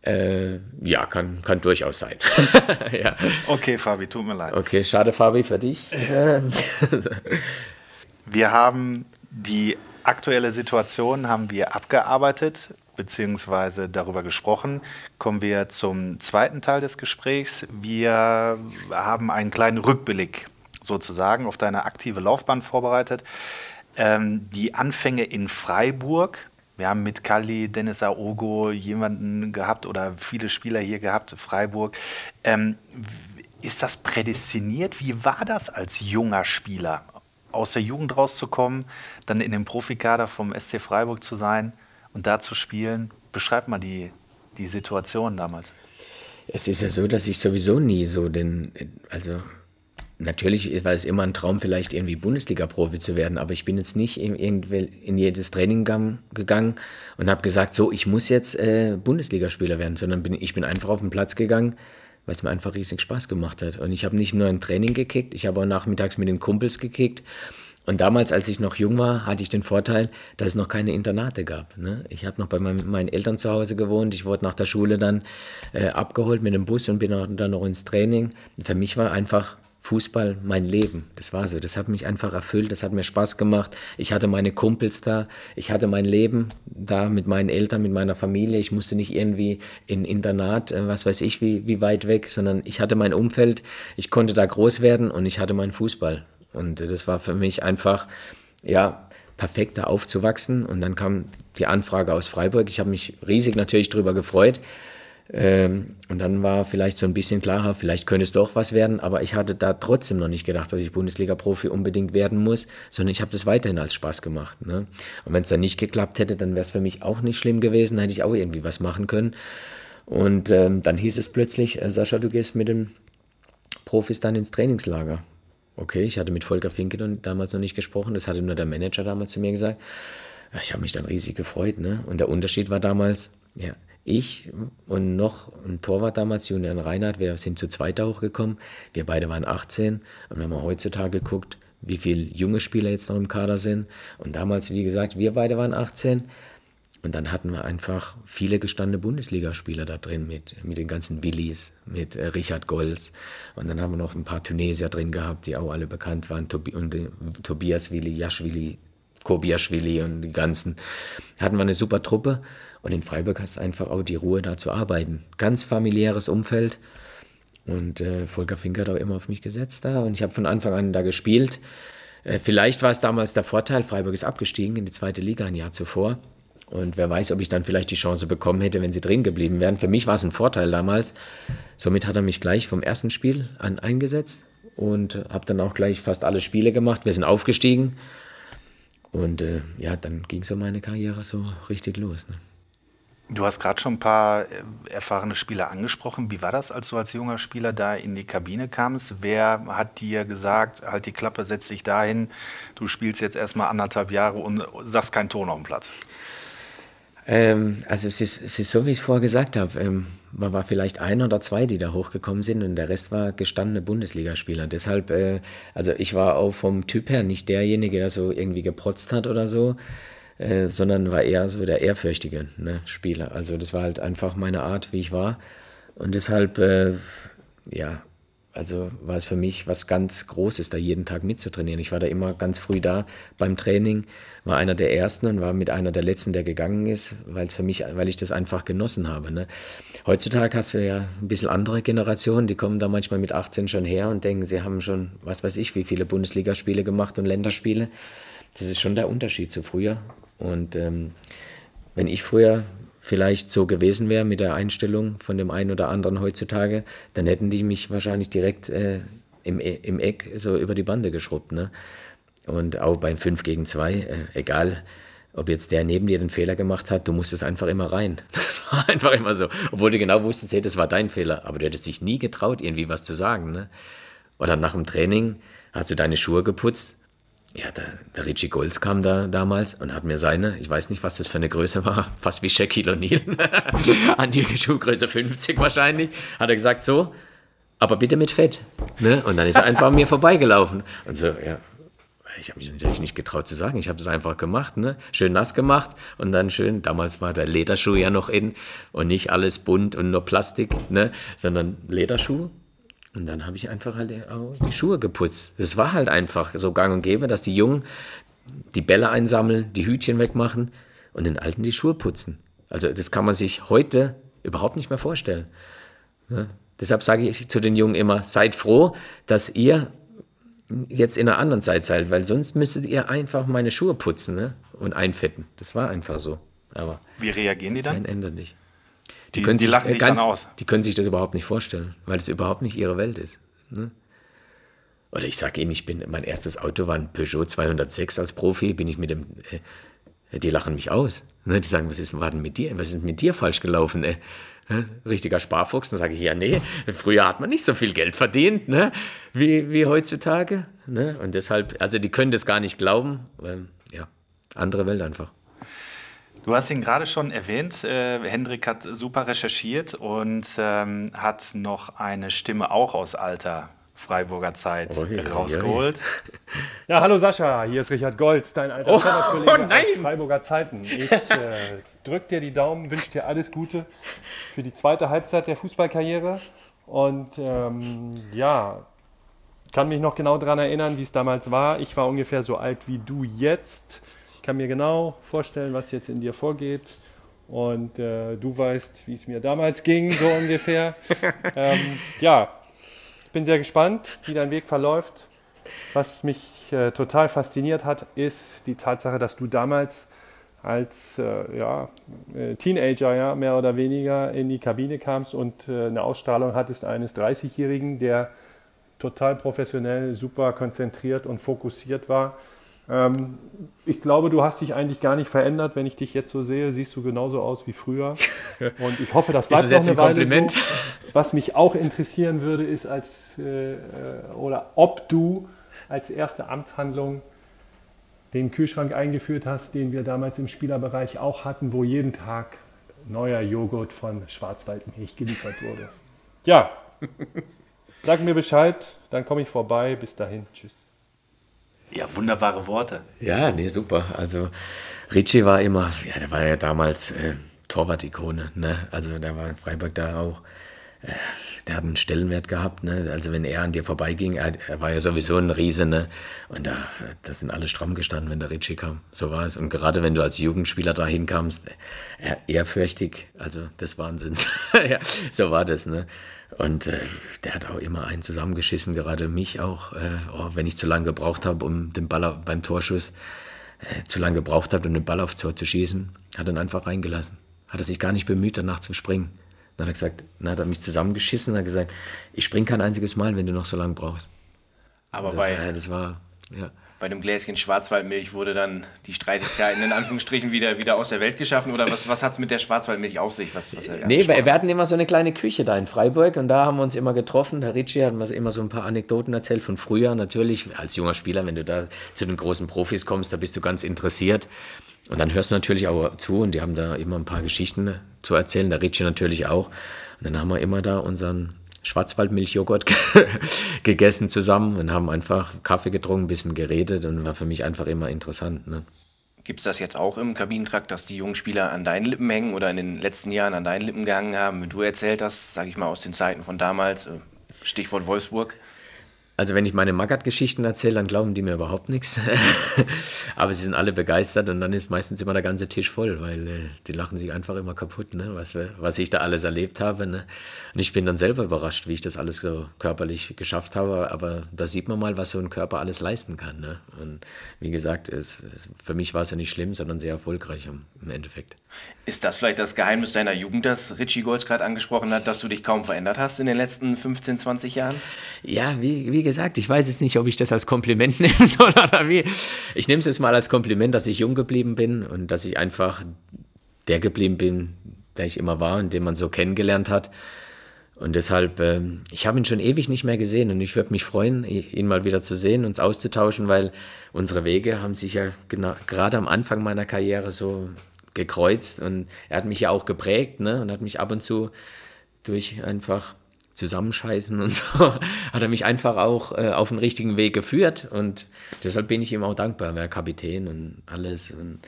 S7: Äh, ja, kann, kann durchaus sein.
S5: ja. Okay, Fabi, tut mir leid.
S7: Okay, schade, Fabi, für dich.
S5: wir haben die aktuelle Situation haben wir abgearbeitet beziehungsweise darüber gesprochen. Kommen wir zum zweiten Teil des Gesprächs. Wir haben einen kleinen Rückblick sozusagen auf deine aktive Laufbahn vorbereitet. Ähm, die Anfänge in Freiburg. Wir haben mit Kali, Dennis Aogo jemanden gehabt oder viele Spieler hier gehabt, Freiburg. Ähm, ist das prädestiniert? Wie war das als junger Spieler? aus der Jugend rauszukommen, dann in dem Profikader vom SC Freiburg zu sein und da zu spielen. Beschreib mal die, die Situation damals.
S7: Es ist ja so, dass ich sowieso nie so den, also natürlich war es immer ein Traum, vielleicht irgendwie Bundesliga-Profi zu werden, aber ich bin jetzt nicht in, in jedes Training gegangen und habe gesagt, so, ich muss jetzt äh, Bundesligaspieler werden, sondern bin, ich bin einfach auf den Platz gegangen, weil es mir einfach riesig Spaß gemacht hat. Und ich habe nicht nur ein Training gekickt, ich habe auch nachmittags mit den Kumpels gekickt. Und damals, als ich noch jung war, hatte ich den Vorteil, dass es noch keine Internate gab. Ne? Ich habe noch bei meinen, meinen Eltern zu Hause gewohnt. Ich wurde nach der Schule dann äh, abgeholt mit dem Bus und bin dann noch ins Training. Und für mich war einfach Fußball mein Leben. Das war so. Das hat mich einfach erfüllt. Das hat mir Spaß gemacht. Ich hatte meine Kumpels da. Ich hatte mein Leben da mit meinen Eltern, mit meiner Familie. Ich musste nicht irgendwie in Internat, äh, was weiß ich, wie, wie weit weg, sondern ich hatte mein Umfeld. Ich konnte da groß werden und ich hatte meinen Fußball. Und das war für mich einfach, ja, perfekt da aufzuwachsen. Und dann kam die Anfrage aus Freiburg. Ich habe mich riesig natürlich darüber gefreut. Ähm, und dann war vielleicht so ein bisschen klarer, vielleicht könnte es doch was werden, aber ich hatte da trotzdem noch nicht gedacht, dass ich Bundesliga-Profi unbedingt werden muss, sondern ich habe das weiterhin als Spaß gemacht. Ne? Und wenn es dann nicht geklappt hätte, dann wäre es für mich auch nicht schlimm gewesen, hätte ich auch irgendwie was machen können. Und ähm, dann hieß es plötzlich, äh, Sascha, du gehst mit den Profis dann ins Trainingslager. Okay, ich hatte mit Volker Finke damals noch nicht gesprochen, das hatte nur der Manager damals zu mir gesagt. Ich habe mich dann riesig gefreut. Ne? Und der Unterschied war damals, ja, ich und noch ein Torwart damals, Julian Reinhardt, wir sind zu zweit hochgekommen. Wir beide waren 18 und wenn man heutzutage guckt, wie viele junge Spieler jetzt noch im Kader sind. Und damals, wie gesagt, wir beide waren 18. Und dann hatten wir einfach viele gestandene Bundesligaspieler da drin mit, mit den ganzen Willis, mit äh, Richard Golz. Und dann haben wir noch ein paar Tunesier drin gehabt, die auch alle bekannt waren. Tobi und äh, Tobias Willi, Jaschwili, Kobiaschwili und die ganzen. Hatten wir eine super Truppe. Und in Freiburg hast du einfach auch die Ruhe, da zu arbeiten. Ganz familiäres Umfeld. Und äh, Volker Finker hat auch immer auf mich gesetzt da. Und ich habe von Anfang an da gespielt. Äh, vielleicht war es damals der Vorteil, Freiburg ist abgestiegen in die zweite Liga ein Jahr zuvor. Und wer weiß, ob ich dann vielleicht die Chance bekommen hätte, wenn sie drin geblieben wären. Für mich war es ein Vorteil damals. Somit hat er mich gleich vom ersten Spiel an eingesetzt und habe dann auch gleich fast alle Spiele gemacht. Wir sind aufgestiegen. Und äh, ja, dann ging so meine Karriere so richtig los. Ne?
S5: Du hast gerade schon ein paar äh, erfahrene Spieler angesprochen. Wie war das, als du als junger Spieler da in die Kabine kamst? Wer hat dir gesagt, halt die Klappe, setz dich dahin, du spielst jetzt erstmal anderthalb Jahre und sagst keinen Ton auf dem Platz?
S7: Ähm, also es ist, es ist so, wie ich vorher gesagt habe. Ähm, man war vielleicht ein oder zwei, die da hochgekommen sind und der Rest war gestandene Bundesligaspieler. Deshalb, äh, also ich war auch vom Typ her nicht derjenige, der so irgendwie geprotzt hat oder so, äh, sondern war eher so der ehrfürchtige ne, Spieler. Also das war halt einfach meine Art, wie ich war. Und deshalb, äh, ja, also war es für mich was ganz Großes, da jeden Tag mitzutrainieren. Ich war da immer ganz früh da beim Training, war einer der Ersten und war mit einer der Letzten, der gegangen ist, weil es für mich, weil ich das einfach genossen habe. Ne? Heutzutage hast du ja ein bisschen andere Generationen, die kommen da manchmal mit 18 schon her und denken, sie haben schon, was weiß ich, wie viele Bundesligaspiele gemacht und Länderspiele. Das ist schon der Unterschied zu früher. Und ähm, wenn ich früher vielleicht so gewesen wäre mit der Einstellung von dem einen oder anderen heutzutage, dann hätten die mich wahrscheinlich direkt äh, im, e, im Eck so über die Bande geschrubbt. Ne? Und auch beim 5 gegen 2, äh, egal ob jetzt der neben dir den Fehler gemacht hat, du musstest einfach immer rein. Das war einfach immer so. Obwohl du genau wusstest, hey, das war dein Fehler. Aber du hättest dich nie getraut, irgendwie was zu sagen. Ne? Oder nach dem Training hast du deine Schuhe geputzt ja, der, der Richie Golds kam da damals und hat mir seine, ich weiß nicht, was das für eine Größe war, fast wie Shaquille O'Neal, an die Schuhgröße 50 wahrscheinlich, hat er gesagt, so, aber bitte mit Fett. Ne? Und dann ist er einfach an mir vorbeigelaufen. Und so, ja, ich habe mich natürlich nicht getraut zu sagen. Ich habe es einfach gemacht, ne? schön nass gemacht und dann schön, damals war der Lederschuh ja noch in und nicht alles bunt und nur Plastik, ne? sondern Lederschuh und dann habe ich einfach halt die Schuhe geputzt. Es war halt einfach so gang und gäbe, dass die Jungen die Bälle einsammeln, die Hütchen wegmachen und den Alten die Schuhe putzen. Also das kann man sich heute überhaupt nicht mehr vorstellen. Ja? Deshalb sage ich zu den Jungen immer, seid froh, dass ihr jetzt in einer anderen Zeit seid, weil sonst müsstet ihr einfach meine Schuhe putzen ne? und einfetten. Das war einfach so. Aber
S5: Wie reagieren die dann?
S7: ändert nicht.
S5: Die, die, die sich, lachen dich ganz, dann aus.
S7: Die können sich das überhaupt nicht vorstellen, weil es überhaupt nicht ihre Welt ist. Ne? Oder ich sage Ihnen, ich bin, mein erstes Auto war ein Peugeot 206 als Profi, bin ich mit dem, äh, die lachen mich aus. Ne? Die sagen, was ist, war denn mit dir, was ist mit dir falsch gelaufen? Äh? Richtiger Sparfuchs, dann sage ich, ja, nee, früher hat man nicht so viel Geld verdient, ne? wie, wie heutzutage. Ne? Und deshalb, also die können das gar nicht glauben. Ähm, ja, andere Welt einfach.
S5: Du hast ihn gerade schon erwähnt. Äh, Hendrik hat super recherchiert und ähm, hat noch eine Stimme auch aus alter Freiburger Zeit oh, hier, rausgeholt.
S10: Ja, hallo Sascha, hier ist Richard Gold, dein alter oh, Kollege oh aus Freiburger Zeiten. Ich äh, drück dir die Daumen, wünsche dir alles Gute für die zweite Halbzeit der Fußballkarriere. Und ähm, ja, kann mich noch genau daran erinnern, wie es damals war. Ich war ungefähr so alt wie du jetzt kann mir genau vorstellen, was jetzt in dir vorgeht. Und äh, du weißt, wie es mir damals ging, so ungefähr. ähm, ja, ich bin sehr gespannt, wie dein Weg verläuft. Was mich äh, total fasziniert hat, ist die Tatsache, dass du damals als äh, ja, äh, Teenager ja, mehr oder weniger in die Kabine kamst und äh, eine Ausstrahlung hattest eines 30-Jährigen, der total professionell, super konzentriert und fokussiert war ähm, ich glaube, du hast dich eigentlich gar nicht verändert. Wenn ich dich jetzt so sehe, siehst du genauso aus wie früher. Und ich hoffe, das bleibt ist das noch eine ein Weile so. Was mich auch interessieren würde, ist, als, äh, oder ob du als erste Amtshandlung den Kühlschrank eingeführt hast, den wir damals im Spielerbereich auch hatten, wo jeden Tag neuer Joghurt von Schwarzwaldmilch geliefert wurde. Ja, sag mir Bescheid, dann komme ich vorbei. Bis dahin, tschüss.
S5: Ja, wunderbare Worte.
S7: Ja, nee, super. Also Ricci war immer, ja, der war ja damals äh, Torwart-Ikone, ne? Also der war in Freiburg da auch. Äh, der hat einen Stellenwert gehabt, ne? Also wenn er an dir vorbeiging, er, er war ja sowieso ein Riese, ne? Und da, das sind alle stramm gestanden, wenn der Ricci kam. So war es. Und gerade wenn du als Jugendspieler da hinkamst, ehrfürchtig, also des Wahnsinns. ja, so war das, ne? Und äh, der hat auch immer einen zusammengeschissen, gerade mich auch, äh, oh, wenn ich zu lange gebraucht habe, um den Baller beim Torschuss. äh, zu lange gebraucht hat, um den Ball aufs Tor zu schießen, hat er einfach reingelassen. Hat er sich gar nicht bemüht, danach zu springen. Dann hat er gesagt, dann hat er mich zusammengeschissen und hat gesagt, ich spring kein einziges Mal, wenn du noch so lange brauchst.
S6: Aber
S7: Also,
S6: bei,
S7: ja, das war, ja.
S6: Bei dem Gläschen Schwarzwaldmilch wurde dann die Streitigkeiten in Anführungsstrichen wieder, wieder aus der Welt geschaffen? Oder was, was hat es mit der Schwarzwaldmilch auf sich? Was, was
S7: Nee, wir, wir hatten immer so eine kleine Küche da in Freiburg und da haben wir uns immer getroffen. Der Ricci hat mir immer so ein paar Anekdoten erzählt von früher. Natürlich, als junger Spieler, wenn du da zu den großen Profis kommst, da bist du ganz interessiert. Und dann hörst du natürlich auch zu und die haben da immer ein paar Geschichten zu erzählen. Der Ricci natürlich auch. Und dann haben wir immer da unseren Schwarzwaldmilchjoghurt gegessen zusammen und haben einfach Kaffee getrunken, ein bisschen geredet und war für mich einfach immer interessant. Ne?
S6: Gibt es das jetzt auch im Kabinentrakt, dass die jungen Spieler an deinen Lippen hängen oder in den letzten Jahren an deinen Lippen gehangen haben? Wenn du erzählt hast, sage ich mal aus den Zeiten von damals, äh, Stichwort Wolfsburg.
S7: Also wenn ich meine Magath-Geschichten erzähle, dann glauben die mir überhaupt nichts. Aber sie sind alle begeistert und dann ist meistens immer der ganze Tisch voll, weil äh, die lachen sich einfach immer kaputt, ne? was, wir, was ich da alles erlebt habe. Ne? Und ich bin dann selber überrascht, wie ich das alles so körperlich geschafft habe. Aber da sieht man mal, was so ein Körper alles leisten kann. Ne? Und wie gesagt, es, es, für mich war es ja nicht schlimm, sondern sehr erfolgreich im, im Endeffekt.
S6: Ist das vielleicht das Geheimnis deiner Jugend, das Richie Golds gerade angesprochen hat, dass du dich kaum verändert hast in den letzten 15, 20 Jahren?
S7: Ja, wie, wie gesagt, ich weiß jetzt nicht, ob ich das als Kompliment nehme soll oder wie. Ich nehme es jetzt mal als Kompliment, dass ich jung geblieben bin und dass ich einfach der geblieben bin, der ich immer war und den man so kennengelernt hat. Und deshalb, ähm, ich habe ihn schon ewig nicht mehr gesehen und ich würde mich freuen, ihn mal wieder zu sehen, uns auszutauschen, weil unsere Wege haben sich ja genau, gerade am Anfang meiner Karriere so gekreuzt und er hat mich ja auch geprägt ne, und hat mich ab und zu durch einfach Zusammenscheißen und so, hat er mich einfach auch äh, auf den richtigen Weg geführt und deshalb bin ich ihm auch dankbar, er Kapitän und alles und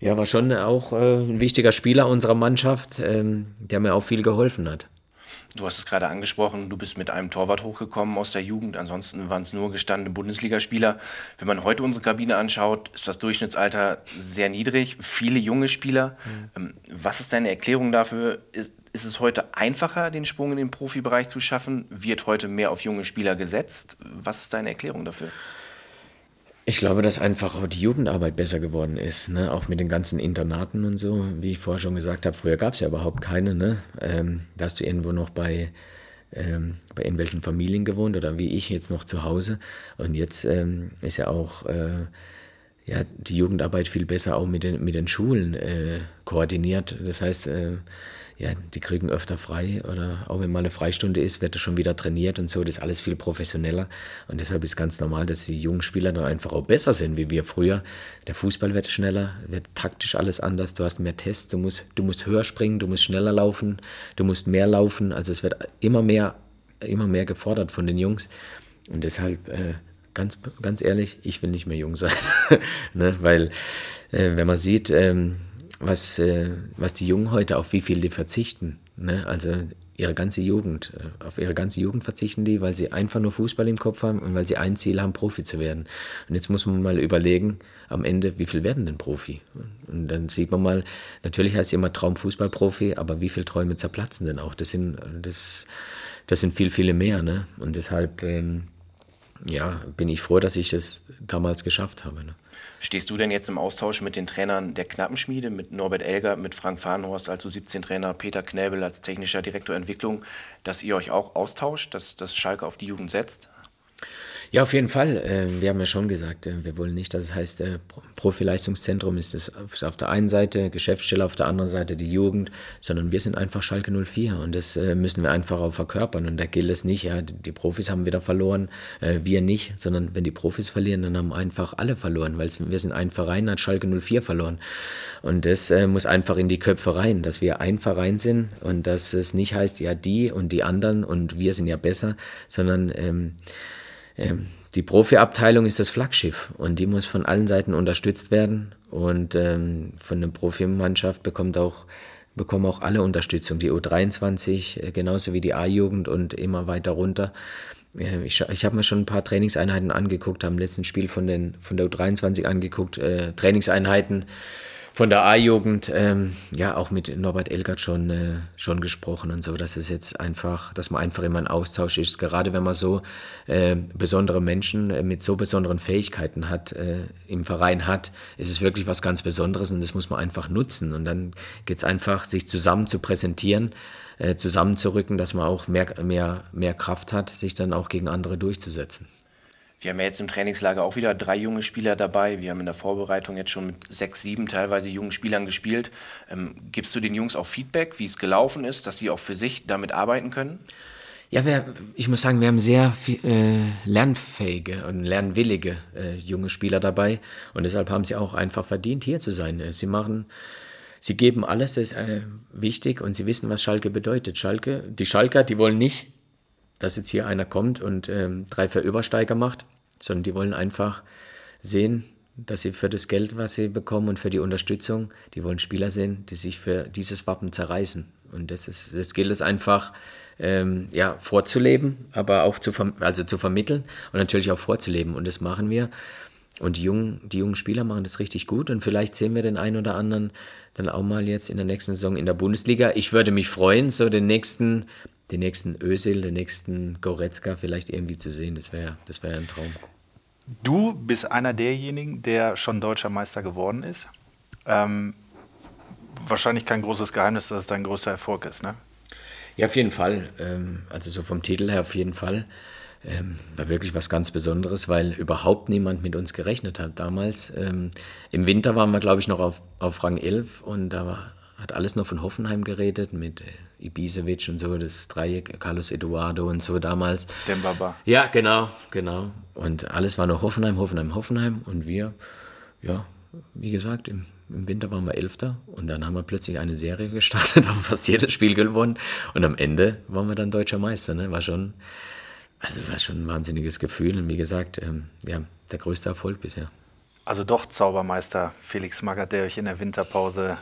S7: ja, war schon auch äh, ein wichtiger Spieler unserer Mannschaft, ähm, der mir auch viel geholfen hat.
S6: Du hast es gerade angesprochen, du bist mit einem Torwart hochgekommen aus der Jugend, ansonsten waren es nur gestandene Bundesligaspieler. Wenn man heute unsere Kabine anschaut, ist das Durchschnittsalter sehr niedrig, viele junge Spieler. Mhm. Was ist deine Erklärung dafür? Ist, ist es heute einfacher, den Sprung in den Profibereich zu schaffen? Wird heute mehr auf junge Spieler gesetzt? Was ist deine Erklärung dafür?
S7: Ich glaube, dass einfach auch die Jugendarbeit besser geworden ist, ne? auch mit den ganzen Internaten und so. Wie ich vorher schon gesagt habe, früher gab es ja überhaupt keine. Ne? Ähm, da hast du irgendwo noch bei, ähm, bei irgendwelchen Familien gewohnt oder wie ich jetzt noch zu Hause. Und jetzt ähm, ist ja auch äh, ja, die Jugendarbeit viel besser auch mit den, mit den Schulen äh, koordiniert. Das heißt, äh, ja, die kriegen öfter frei oder auch wenn mal eine Freistunde ist, wird das schon wieder trainiert und so. Das ist alles viel professioneller und deshalb ist ganz normal, dass die jungen Spieler dann einfach auch besser sind wie wir früher. Der Fußball wird schneller, wird taktisch alles anders. Du hast mehr Tests, du musst, du musst höher springen, du musst schneller laufen, du musst mehr laufen. Also es wird immer mehr, immer mehr gefordert von den Jungs und deshalb äh, ganz, ganz ehrlich, ich will nicht mehr jung sein, ne? weil äh, wenn man sieht ähm, was, äh, was die Jungen heute, auf wie viel die verzichten. Ne? Also ihre ganze Jugend, äh, auf ihre ganze Jugend verzichten die, weil sie einfach nur Fußball im Kopf haben und weil sie ein Ziel haben, Profi zu werden. Und jetzt muss man mal überlegen, am Ende, wie viel werden denn Profi? Und dann sieht man mal, natürlich heißt es immer Traumfußballprofi, aber wie viele Träume zerplatzen denn auch? Das sind, das, das sind viel, viele mehr. Ne? Und deshalb ähm, ja, bin ich froh, dass ich das damals geschafft habe. Ne?
S6: Stehst du denn jetzt im Austausch mit den Trainern der Knappenschmiede, mit Norbert Elger, mit Frank Farnhorst als U17-Trainer, Peter Knäbel als technischer Direktor Entwicklung, dass ihr euch auch austauscht, dass das Schalke auf die Jugend setzt?
S7: Ja, auf jeden Fall. Wir haben ja schon gesagt, wir wollen nicht, dass es heißt, Profileistungszentrum ist es auf der einen Seite, Geschäftsstelle auf der anderen Seite die Jugend, sondern wir sind einfach Schalke 04 und das müssen wir einfach auch verkörpern. Und da gilt es nicht, ja, die Profis haben wieder verloren, wir nicht, sondern wenn die Profis verlieren, dann haben einfach alle verloren, weil wir sind ein Verein, hat Schalke 04 verloren. Und das muss einfach in die Köpfe rein, dass wir ein Verein sind und dass es nicht heißt, ja, die und die anderen und wir sind ja besser, sondern ähm, die Profiabteilung ist das Flaggschiff und die muss von allen Seiten unterstützt werden. Und ähm, von der Profimannschaft bekommt auch, bekommen auch alle Unterstützung. Die U23, genauso wie die A-Jugend und immer weiter runter. Ich, ich habe mir schon ein paar Trainingseinheiten angeguckt, habe im letzten Spiel von, den, von der U23 angeguckt, äh, Trainingseinheiten von der A-Jugend, ähm, ja, auch mit Norbert Elgert schon, äh, schon gesprochen und so, dass es jetzt einfach, dass man einfach immer ein Austausch ist. Gerade wenn man so äh, besondere Menschen äh, mit so besonderen Fähigkeiten hat, äh, im Verein hat, ist es wirklich was ganz Besonderes und das muss man einfach nutzen. Und dann geht es einfach, sich zusammen zu präsentieren, äh, zusammenzurücken, dass man auch mehr, mehr, mehr Kraft hat, sich dann auch gegen andere durchzusetzen.
S6: Wir haben ja jetzt im Trainingslager auch wieder drei junge Spieler dabei. Wir haben in der Vorbereitung jetzt schon mit sechs, sieben teilweise jungen Spielern gespielt. Ähm, gibst du den Jungs auch Feedback, wie es gelaufen ist, dass sie auch für sich damit arbeiten können?
S7: Ja, wir, ich muss sagen, wir haben sehr viel, äh, lernfähige und lernwillige äh, junge Spieler dabei und deshalb haben sie auch einfach verdient, hier zu sein. Sie machen, sie geben alles, das ist äh, wichtig und sie wissen, was Schalke bedeutet. Schalke, die Schalker, die wollen nicht dass jetzt hier einer kommt und ähm, drei, vier Übersteiger macht, sondern die wollen einfach sehen, dass sie für das Geld, was sie bekommen und für die Unterstützung, die wollen Spieler sehen, die sich für dieses Wappen zerreißen. Und das, ist, das gilt es einfach ähm, ja, vorzuleben, aber auch zu, also zu vermitteln und natürlich auch vorzuleben. Und das machen wir. Und die jungen, die jungen Spieler machen das richtig gut. Und vielleicht sehen wir den einen oder anderen dann auch mal jetzt in der nächsten Saison in der Bundesliga. Ich würde mich freuen, so den nächsten den nächsten Özil, den nächsten Goretzka vielleicht irgendwie zu sehen. Das wäre das wär ein Traum.
S5: Du bist einer derjenigen, der schon deutscher Meister geworden ist. Ähm, wahrscheinlich kein großes Geheimnis, dass es dein größter Erfolg ist, ne?
S7: Ja, auf jeden Fall. Ähm, also so vom Titel her auf jeden Fall. Ähm, war wirklich was ganz Besonderes, weil überhaupt niemand mit uns gerechnet hat damals. Ähm, Im Winter waren wir, glaube ich, noch auf, auf Rang 11 und da war, hat alles noch von Hoffenheim geredet mit äh, Ibisevic und so, das Dreieck, Carlos Eduardo und so damals.
S5: Dembaba.
S7: Ja, genau, genau. Und alles war noch Hoffenheim, Hoffenheim, Hoffenheim und wir, ja, wie gesagt, im, im Winter waren wir Elfter und dann haben wir plötzlich eine Serie gestartet, haben fast jedes Spiel gewonnen und am Ende waren wir dann deutscher Meister. Ne? War schon, also war schon ein wahnsinniges Gefühl und wie gesagt, ähm, ja, der größte Erfolg bisher.
S5: Also doch Zaubermeister Felix Magath, der euch in der Winterpause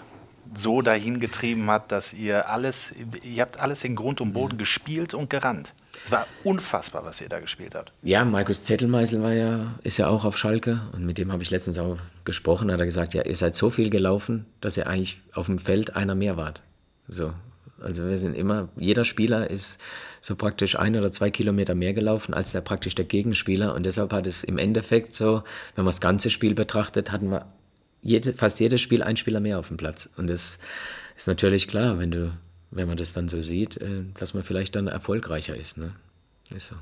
S5: so dahin getrieben hat, dass ihr alles, ihr habt alles in Grund und Boden gespielt und gerannt. Es war unfassbar, was ihr da gespielt habt.
S7: Ja, Markus Zettelmeißel war ja, ist ja auch auf Schalke und mit dem habe ich letztens auch gesprochen. Hat er gesagt, ja, ihr seid so viel gelaufen, dass ihr eigentlich auf dem Feld einer mehr wart. So, also wir sind immer, jeder Spieler ist so praktisch ein oder zwei Kilometer mehr gelaufen als der praktisch der Gegenspieler und deshalb hat es im Endeffekt so, wenn man das ganze Spiel betrachtet, hatten wir jede, fast jedes Spiel ein Spieler mehr auf dem Platz. Und das ist natürlich klar, wenn du, wenn man das dann so sieht, äh, dass man vielleicht dann erfolgreicher ist. Ne? Ist so.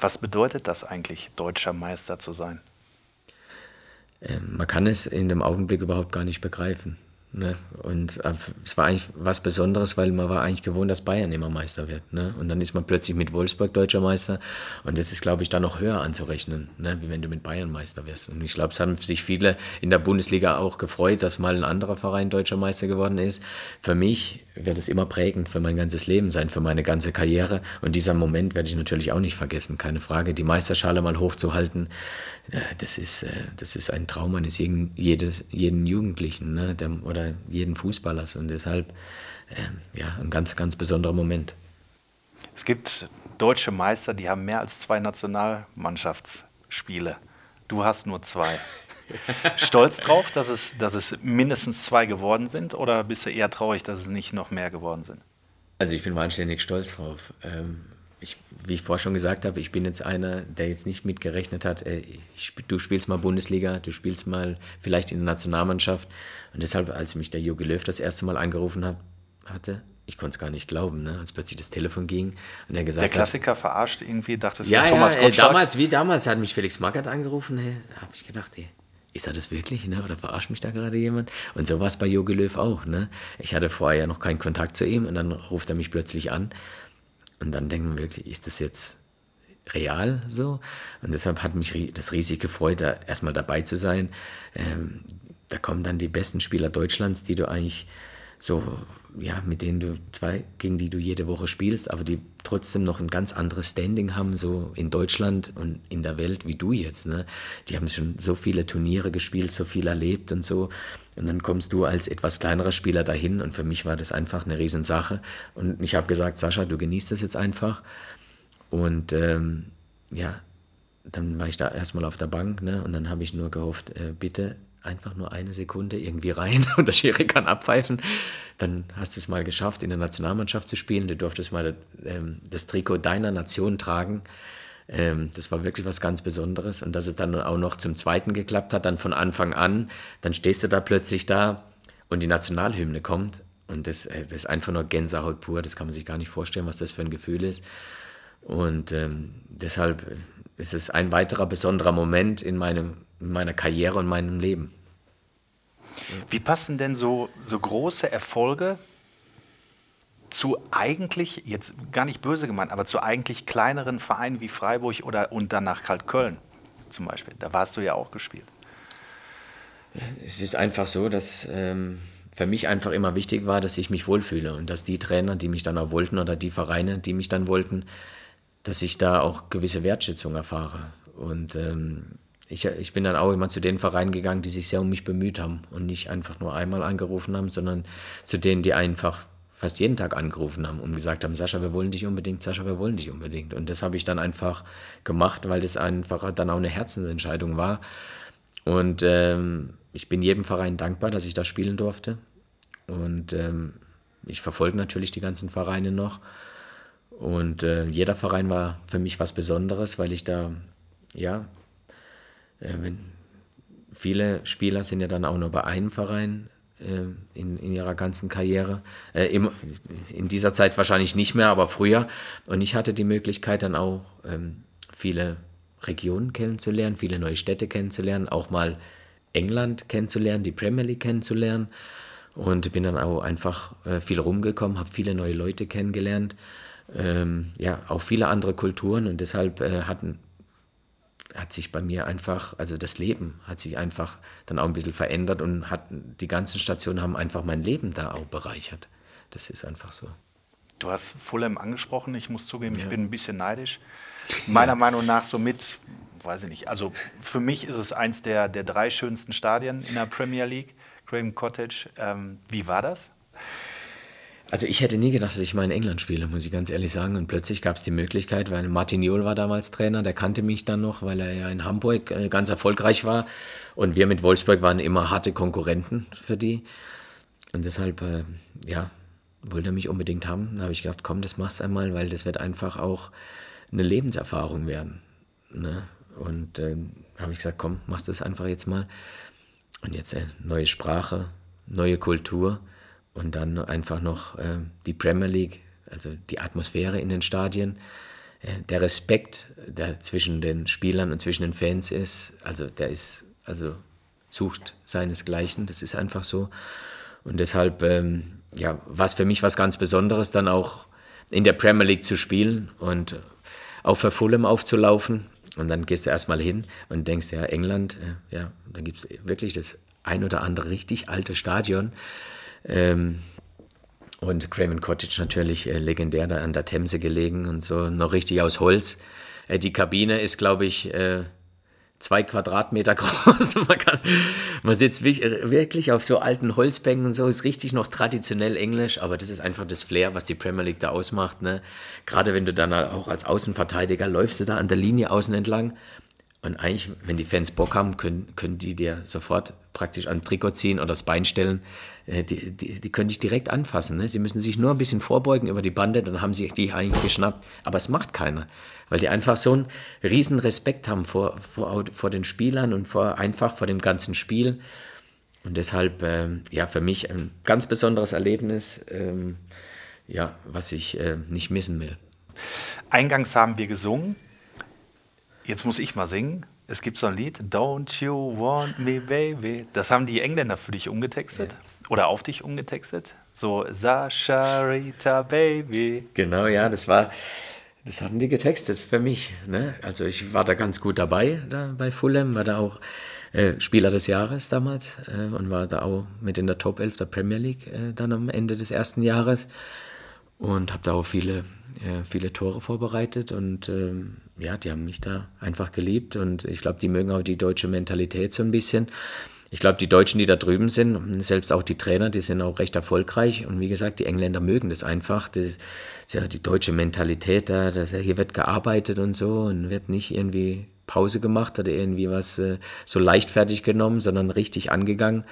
S5: Was bedeutet das eigentlich, deutscher Meister zu sein?
S7: Ähm, man kann es in dem Augenblick überhaupt gar nicht begreifen. Ne? Und äh, es war eigentlich was Besonderes, weil man war eigentlich gewohnt, dass Bayern immer Meister wird. Ne? Und dann ist man plötzlich mit Wolfsburg deutscher Meister. Und das ist, glaube ich, dann noch höher anzurechnen, ne? wie wenn du mit Bayern Meister wirst. Und ich glaube, es haben sich viele in der Bundesliga auch gefreut, dass mal ein anderer Verein deutscher Meister geworden ist. Für mich wird es immer prägend für mein ganzes Leben sein, für meine ganze Karriere. Und dieser Moment werde ich natürlich auch nicht vergessen, keine Frage. Die Meisterschale mal hochzuhalten, äh, das ist, äh, das ist ein Traum eines jeden, jeden Jugendlichen ne? Der, oder jeden Fußballers. Und deshalb äh, ja, ein ganz, ganz besonderer Moment.
S5: Es gibt deutsche Meister, die haben mehr als zwei Nationalmannschaftsspiele. Du hast nur zwei. Stolz drauf, dass es, dass es mindestens zwei geworden sind oder bist du eher traurig, dass es nicht noch mehr geworden sind?
S7: Also ich bin wahnsinnig stolz drauf. Ähm, wie ich vorher schon gesagt habe, ich bin jetzt einer, der jetzt nicht mitgerechnet hat, ey, ich, du spielst mal Bundesliga, du spielst mal vielleicht in der Nationalmannschaft. Und deshalb, als mich der Jogi Löw das erste Mal angerufen hat, hatte, ich konnte es gar nicht glauben, ne? als plötzlich das Telefon ging und er gesagt
S5: Der Klassiker hat, verarscht irgendwie, dachte es
S7: ja, Thomas ja, Gottschalk. damals, wie damals hat mich Felix Magath angerufen, hey, habe ich gedacht, ey, ist er das wirklich, ne? oder verarscht mich da gerade jemand? Und so war es bei Jogi Löw auch. Ne? Ich hatte vorher ja noch keinen Kontakt zu ihm und dann ruft er mich plötzlich an und dann denkt man wirklich, ist das jetzt real so? Und deshalb hat mich das riesig gefreut, da erstmal dabei zu sein. Ähm, da kommen dann die besten Spieler Deutschlands, die du eigentlich so, ja, mit denen du zwei, gegen die du jede Woche spielst, aber die trotzdem noch ein ganz anderes Standing haben, so in Deutschland und in der Welt wie du jetzt. Ne? Die haben schon so viele Turniere gespielt, so viel erlebt und so. Und dann kommst du als etwas kleinerer Spieler dahin und für mich war das einfach eine Riesensache. Und ich habe gesagt, Sascha, du genießt das jetzt einfach. Und ähm, ja, dann war ich da erstmal auf der Bank ne? und dann habe ich nur gehofft, äh, bitte einfach nur eine Sekunde irgendwie rein und der Schiri kann abpfeifen. Dann hast du es mal geschafft, in der Nationalmannschaft zu spielen. Du durftest mal ähm, das Trikot deiner Nation tragen. Ähm, das war wirklich was ganz Besonderes. Und dass es dann auch noch zum Zweiten geklappt hat, dann von Anfang an, dann stehst du da plötzlich da und die Nationalhymne kommt. Und das, äh, das ist einfach nur Gänsehaut pur. Das kann man sich gar nicht vorstellen, was das für ein Gefühl ist. Und ähm, deshalb ist es ein weiterer besonderer Moment in, meinem, in meiner Karriere und meinem Leben.
S11: Wie passen denn so, so große Erfolge zu eigentlich, jetzt gar nicht böse gemeint, aber zu eigentlich kleineren Vereinen wie Freiburg oder und danach halt Köln zum Beispiel? Da warst du ja auch gespielt.
S7: Es ist einfach so, dass ähm, für mich einfach immer wichtig war, dass ich mich wohlfühle und dass die Trainer, die mich dann auch wollten oder die Vereine, die mich dann wollten, dass ich da auch gewisse Wertschätzung erfahre. Und ähm, ich, ich bin dann auch immer zu den Vereinen gegangen, die sich sehr um mich bemüht haben und nicht einfach nur einmal angerufen haben, sondern zu denen, die einfach fast jeden Tag angerufen haben und gesagt haben, Sascha, wir wollen dich unbedingt, Sascha, wir wollen dich unbedingt. Und das habe ich dann einfach gemacht, weil das einfach dann auch eine Herzensentscheidung war. Und ähm, ich bin jedem Verein dankbar, dass ich da spielen durfte. Und ähm, ich verfolge natürlich die ganzen Vereine noch. Und äh, jeder Verein war für mich was Besonderes, weil ich da, ja, wenn, viele Spieler sind ja dann auch nur bei einem Verein äh, in, in ihrer ganzen Karriere. Äh, Im, in dieser Zeit wahrscheinlich nicht mehr, aber früher. Und ich hatte die Möglichkeit dann auch ähm, viele Regionen kennenzulernen, viele neue Städte kennenzulernen, auch mal England kennenzulernen, die Premier League kennenzulernen. Und bin dann auch einfach äh, viel rumgekommen, habe viele neue Leute kennengelernt ähm, ja, auch viele andere Kulturen und deshalb äh, hatten, hat sich bei mir einfach, also das Leben hat sich einfach dann auch ein bisschen verändert und hat, die ganzen Stationen haben einfach mein Leben da auch bereichert. Das ist einfach so.
S11: Du hast Fulham angesprochen, ich muss zugeben, ja. ich bin ein bisschen neidisch. Meiner ja. Meinung nach so mit, weiß ich nicht, also für mich ist es eins der, der drei schönsten Stadien in der Premier League, Craven Cottage. Ähm, wie war das?
S7: Also ich hätte nie gedacht, dass ich mal in England spiele, muss ich ganz ehrlich sagen. Und plötzlich gab es die Möglichkeit, weil Martin Jol war damals Trainer, der kannte mich dann noch, weil er ja in Hamburg äh, ganz erfolgreich war. Und wir mit Wolfsburg waren immer harte Konkurrenten für die. Und deshalb, äh, ja, wollte er mich unbedingt haben. Da habe ich gedacht, komm, das machst einmal, weil das wird einfach auch eine Lebenserfahrung werden. Ne? Und äh, habe ich gesagt, komm, machst das einfach jetzt mal. Und jetzt äh, neue Sprache, neue Kultur und dann einfach noch äh, die Premier League, also die Atmosphäre in den Stadien. Äh, der Respekt, der zwischen den Spielern und zwischen den Fans ist, also der ist, also sucht seinesgleichen, das ist einfach so. Und deshalb, ähm, ja, war es für mich was ganz Besonderes, dann auch in der Premier League zu spielen und auch für Fulham aufzulaufen. Und dann gehst du erstmal hin und denkst, ja, England, äh, ja, da gibt es wirklich das ein oder andere richtig alte Stadion. Ähm, und Craven Cottage natürlich äh, legendär da an der Themse gelegen und so, noch richtig aus Holz. Äh, die Kabine ist, glaube ich, äh, zwei Quadratmeter groß. man, kann, man sitzt äh, wirklich auf so alten Holzbänken und so, ist richtig noch traditionell Englisch, aber das ist einfach das Flair, was die Premier League da ausmacht. Ne? Gerade wenn du dann auch als Außenverteidiger läufst du da an der Linie außen entlang und eigentlich, wenn die Fans Bock haben, können, können die dir sofort praktisch an Trikot ziehen oder das Bein stellen. Äh, die, die, die können dich direkt anfassen. Ne? Sie müssen sich nur ein bisschen vorbeugen über die Bande, dann haben sie die eigentlich geschnappt. Aber es macht keiner, weil die einfach so einen riesen Respekt haben vor, vor, vor den Spielern und vor, einfach vor dem ganzen Spiel. Und deshalb, ähm, ja, für mich ein ganz besonderes Erlebnis, ähm, ja, was ich äh, nicht missen will.
S11: Eingangs haben wir gesungen Jetzt muss ich mal singen. Es gibt so ein Lied, Don't You Want Me Baby. Das haben die Engländer für dich umgetextet ja. oder auf dich umgetextet. So Sascha Rita Baby.
S7: Genau, ja, das war, das haben die getextet für mich. Ne? Also ich war da ganz gut dabei da bei Fulham, war da auch äh, Spieler des Jahres damals äh, und war da auch mit in der Top 11 der Premier League äh, dann am Ende des ersten Jahres und habe da auch viele, äh, viele Tore vorbereitet und ähm, ja, die haben mich da einfach geliebt und ich glaube, die mögen auch die deutsche Mentalität so ein bisschen. Ich glaube, die Deutschen, die da drüben sind, selbst auch die Trainer, die sind auch recht erfolgreich. Und wie gesagt, die Engländer mögen das einfach. Das ist ja die deutsche Mentalität da, dass hier wird gearbeitet und so und wird nicht irgendwie Pause gemacht oder irgendwie was äh, so leichtfertig genommen, sondern richtig angegangen.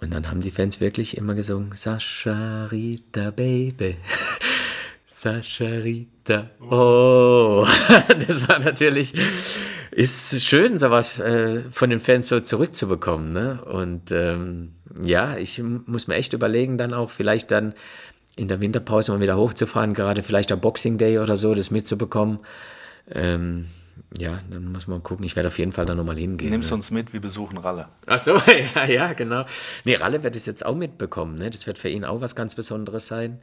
S7: Und dann haben die Fans wirklich immer gesungen, Sascha Rita Baby. Sascha Rita. Oh, das war natürlich, ist schön, sowas äh, von den Fans so zurückzubekommen. Ne? Und ähm, ja, ich muss mir echt überlegen, dann auch vielleicht dann in der Winterpause mal wieder hochzufahren, gerade vielleicht am Boxing Day oder so, das mitzubekommen. Ähm, ja, dann muss man gucken. Ich werde auf jeden Fall da nochmal hingehen.
S11: Nimmst
S7: ne?
S11: uns mit, wir besuchen Ralle.
S7: Ach so, ja, ja, genau. Nee, Ralle wird es jetzt auch mitbekommen. Ne? Das wird für ihn auch was ganz Besonderes sein,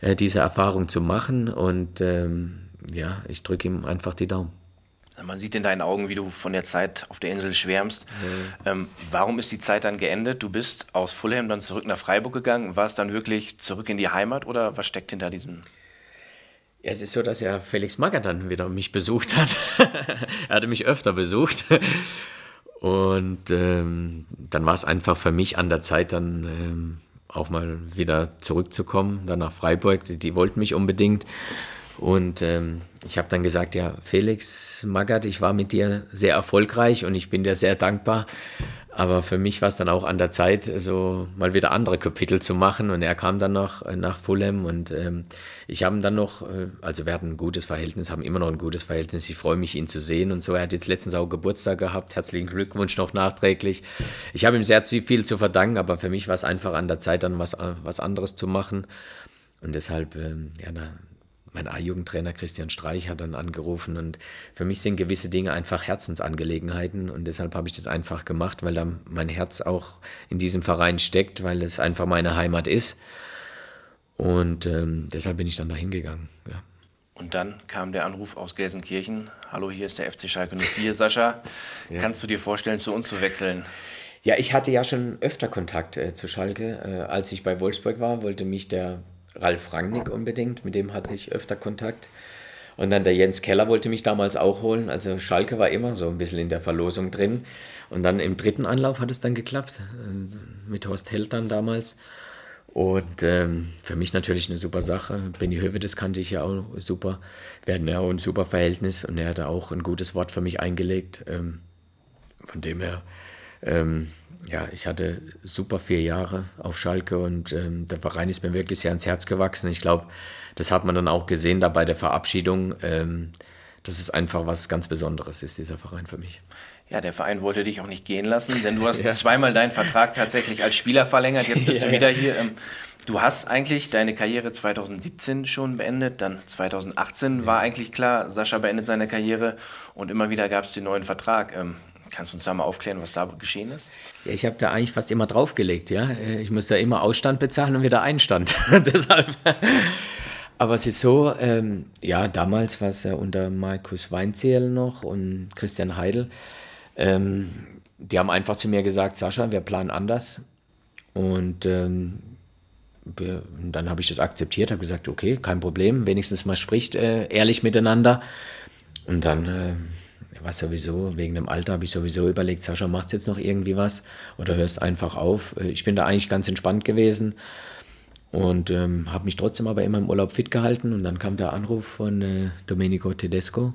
S7: äh, diese Erfahrung zu machen. Und ähm, ja, ich drücke ihm einfach die Daumen.
S6: Man sieht in deinen Augen, wie du von der Zeit auf der Insel schwärmst. Ähm, warum ist die Zeit dann geendet? Du bist aus Fulham dann zurück nach Freiburg gegangen. War es dann wirklich zurück in die Heimat oder was steckt hinter diesem?
S7: Ja, es ist so, dass ja Felix Magath dann wieder mich besucht hat. er hatte mich öfter besucht. Und ähm, dann war es einfach für mich an der Zeit, dann ähm, auch mal wieder zurückzukommen, dann nach Freiburg. Die, die wollten mich unbedingt. Und ähm, ich habe dann gesagt, ja, Felix Magath, ich war mit dir sehr erfolgreich und ich bin dir sehr dankbar. Aber für mich war es dann auch an der Zeit, so mal wieder andere Kapitel zu machen. Und er kam dann noch äh, nach Fulham und ähm, ich habe dann noch, äh, also wir hatten ein gutes Verhältnis, haben immer noch ein gutes Verhältnis. Ich freue mich, ihn zu sehen und so. Er hat jetzt letztens auch Geburtstag gehabt. Herzlichen Glückwunsch noch nachträglich. Ich habe ihm sehr viel zu verdanken, aber für mich war es einfach an der Zeit, dann was, äh, was anderes zu machen. Und deshalb, ähm, ja, da, mein A-Jugendtrainer Christian Streich hat dann angerufen und für mich sind gewisse Dinge einfach Herzensangelegenheiten und deshalb habe ich das einfach gemacht, weil da mein Herz auch in diesem Verein steckt, weil es einfach meine Heimat ist und ähm, deshalb bin ich dann da hingegangen. Ja.
S6: Und dann kam der Anruf aus Gelsenkirchen. Hallo, hier ist der FC Schalke 04. Sascha,
S7: Ja.
S6: kannst du dir vorstellen, zu uns zu wechseln?
S7: Ja, ich hatte ja schon öfter Kontakt äh, zu Schalke. Äh, als ich bei Wolfsburg war, wollte mich der Ralf Rangnick unbedingt, mit dem hatte ich öfter Kontakt. Und dann der Jens Keller wollte mich damals auch holen. Also Schalke war immer so ein bisschen in der Verlosung drin. Und dann im dritten Anlauf hat es dann geklappt, äh, mit Horst Held dann damals. Und ähm, für mich natürlich eine super Sache. Benny Hövedes kannte ich ja auch super. Wir hatten ja auch ein super Verhältnis und er hatte auch ein gutes Wort für mich eingelegt. Ähm, von dem her, ähm, ja, ich hatte super vier Jahre auf Schalke und ähm, der Verein ist mir wirklich sehr ans Herz gewachsen. Ich glaube, das hat man dann auch gesehen da bei der Verabschiedung, ähm, dass es einfach was ganz Besonderes ist, dieser Verein für mich.
S6: Ja, der Verein wollte dich auch nicht gehen lassen, denn du hast
S7: Ja.
S6: zweimal deinen Vertrag tatsächlich als Spieler verlängert. Jetzt bist
S7: Ja,
S6: du wieder
S7: ja.
S6: hier. Ähm, Du hast eigentlich deine Karriere 2017 schon beendet, dann 2018 war eigentlich klar, Sascha beendet seine Karriere und immer wieder gab es den neuen Vertrag. Ähm, Kannst du uns da mal aufklären, was da geschehen ist?
S7: Ja, ich habe da eigentlich fast immer draufgelegt, ja. Äh, Ich muss da immer Ausstand bezahlen und wieder Einstand. Deshalb. Aber es ist so, ähm, ja, damals war es ja unter Markus Weinzierl noch und Christian Heidel. Ähm, die haben einfach zu mir gesagt, Sascha, wir planen anders. Und ähm, dann habe ich das akzeptiert, habe gesagt, okay, kein Problem, wenigstens mal spricht äh, ehrlich miteinander. Und dann äh, war sowieso, wegen dem Alter habe ich sowieso überlegt, Sascha, machst jetzt noch irgendwie was oder hörst einfach auf? Äh, Ich bin da eigentlich ganz entspannt gewesen und ähm, habe mich trotzdem aber immer im Urlaub fit gehalten. Und dann kam der Anruf von äh, Domenico Tedesco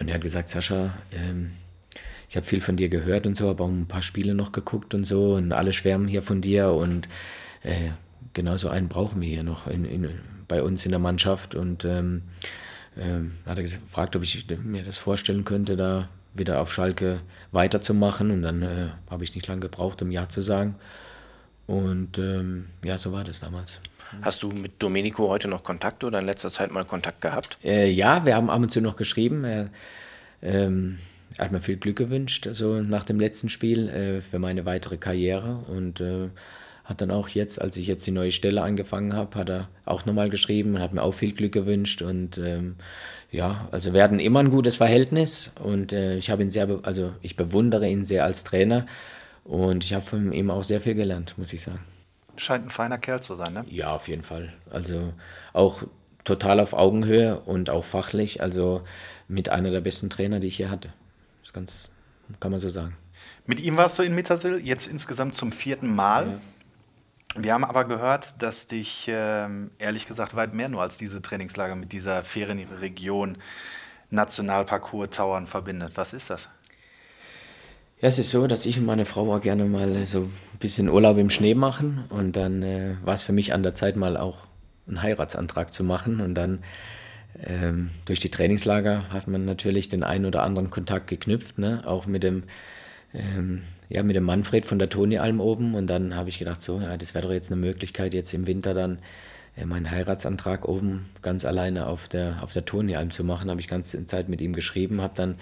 S7: und er hat gesagt, Sascha, ähm, ich habe viel von dir gehört und so, habe auch ein paar Spiele noch geguckt und so und alle schwärmen hier von dir und äh, genau so einen brauchen wir hier noch in, in, bei uns in der Mannschaft und ähm, ähm, hat er gefragt, ob ich mir das vorstellen könnte, da wieder auf Schalke weiterzumachen und dann äh, habe ich nicht lange gebraucht, um Ja zu sagen und ähm, ja, so war das damals.
S6: Hast du mit Domenico heute noch Kontakt oder in letzter Zeit mal Kontakt gehabt?
S7: Äh, ja, wir haben ab und zu noch geschrieben. Er, ähm, hat mir viel Glück gewünscht, also nach dem letzten Spiel äh, für meine weitere Karriere und äh, hat dann auch jetzt, als ich jetzt die neue Stelle angefangen habe, hat er auch nochmal geschrieben und hat mir auch viel Glück gewünscht und ähm, ja, also wir hatten immer ein gutes Verhältnis und äh, ich habe ihn sehr, also ich bewundere ihn sehr als Trainer und ich habe von ihm auch sehr viel gelernt, muss ich sagen.
S11: Scheint ein feiner Kerl zu sein, ne?
S7: Ja, auf jeden Fall. Also auch total auf Augenhöhe und auch fachlich. Also mit einer der besten Trainer, die ich hier hatte. Das ganz, kann man so sagen.
S11: Mit ihm warst du in Mittersill, jetzt insgesamt zum vierten Mal. Wir haben aber gehört, dass dich ähm, ehrlich gesagt weit mehr nur als diese Trainingslager mit dieser Ferienregion Nationalparcours Tauern verbindet. Was ist das?
S7: Ja, es ist so, dass ich und meine Frau auch gerne mal so ein bisschen Urlaub im Schnee machen. Und dann äh, war es für mich an der Zeit, mal auch einen Heiratsantrag zu machen. Und dann ähm, durch die Trainingslager hat man natürlich den einen oder anderen Kontakt geknüpft, ne? auch mit dem, ähm, ja, mit dem Manfred von der Toni-Alm oben. Und dann habe ich gedacht, so, ja, das wäre doch jetzt eine Möglichkeit, jetzt im Winter dann äh, meinen Heiratsantrag oben ganz alleine auf der, auf der Toni-Alm zu machen. Habe ich ganze Zeit mit ihm geschrieben, habe dann,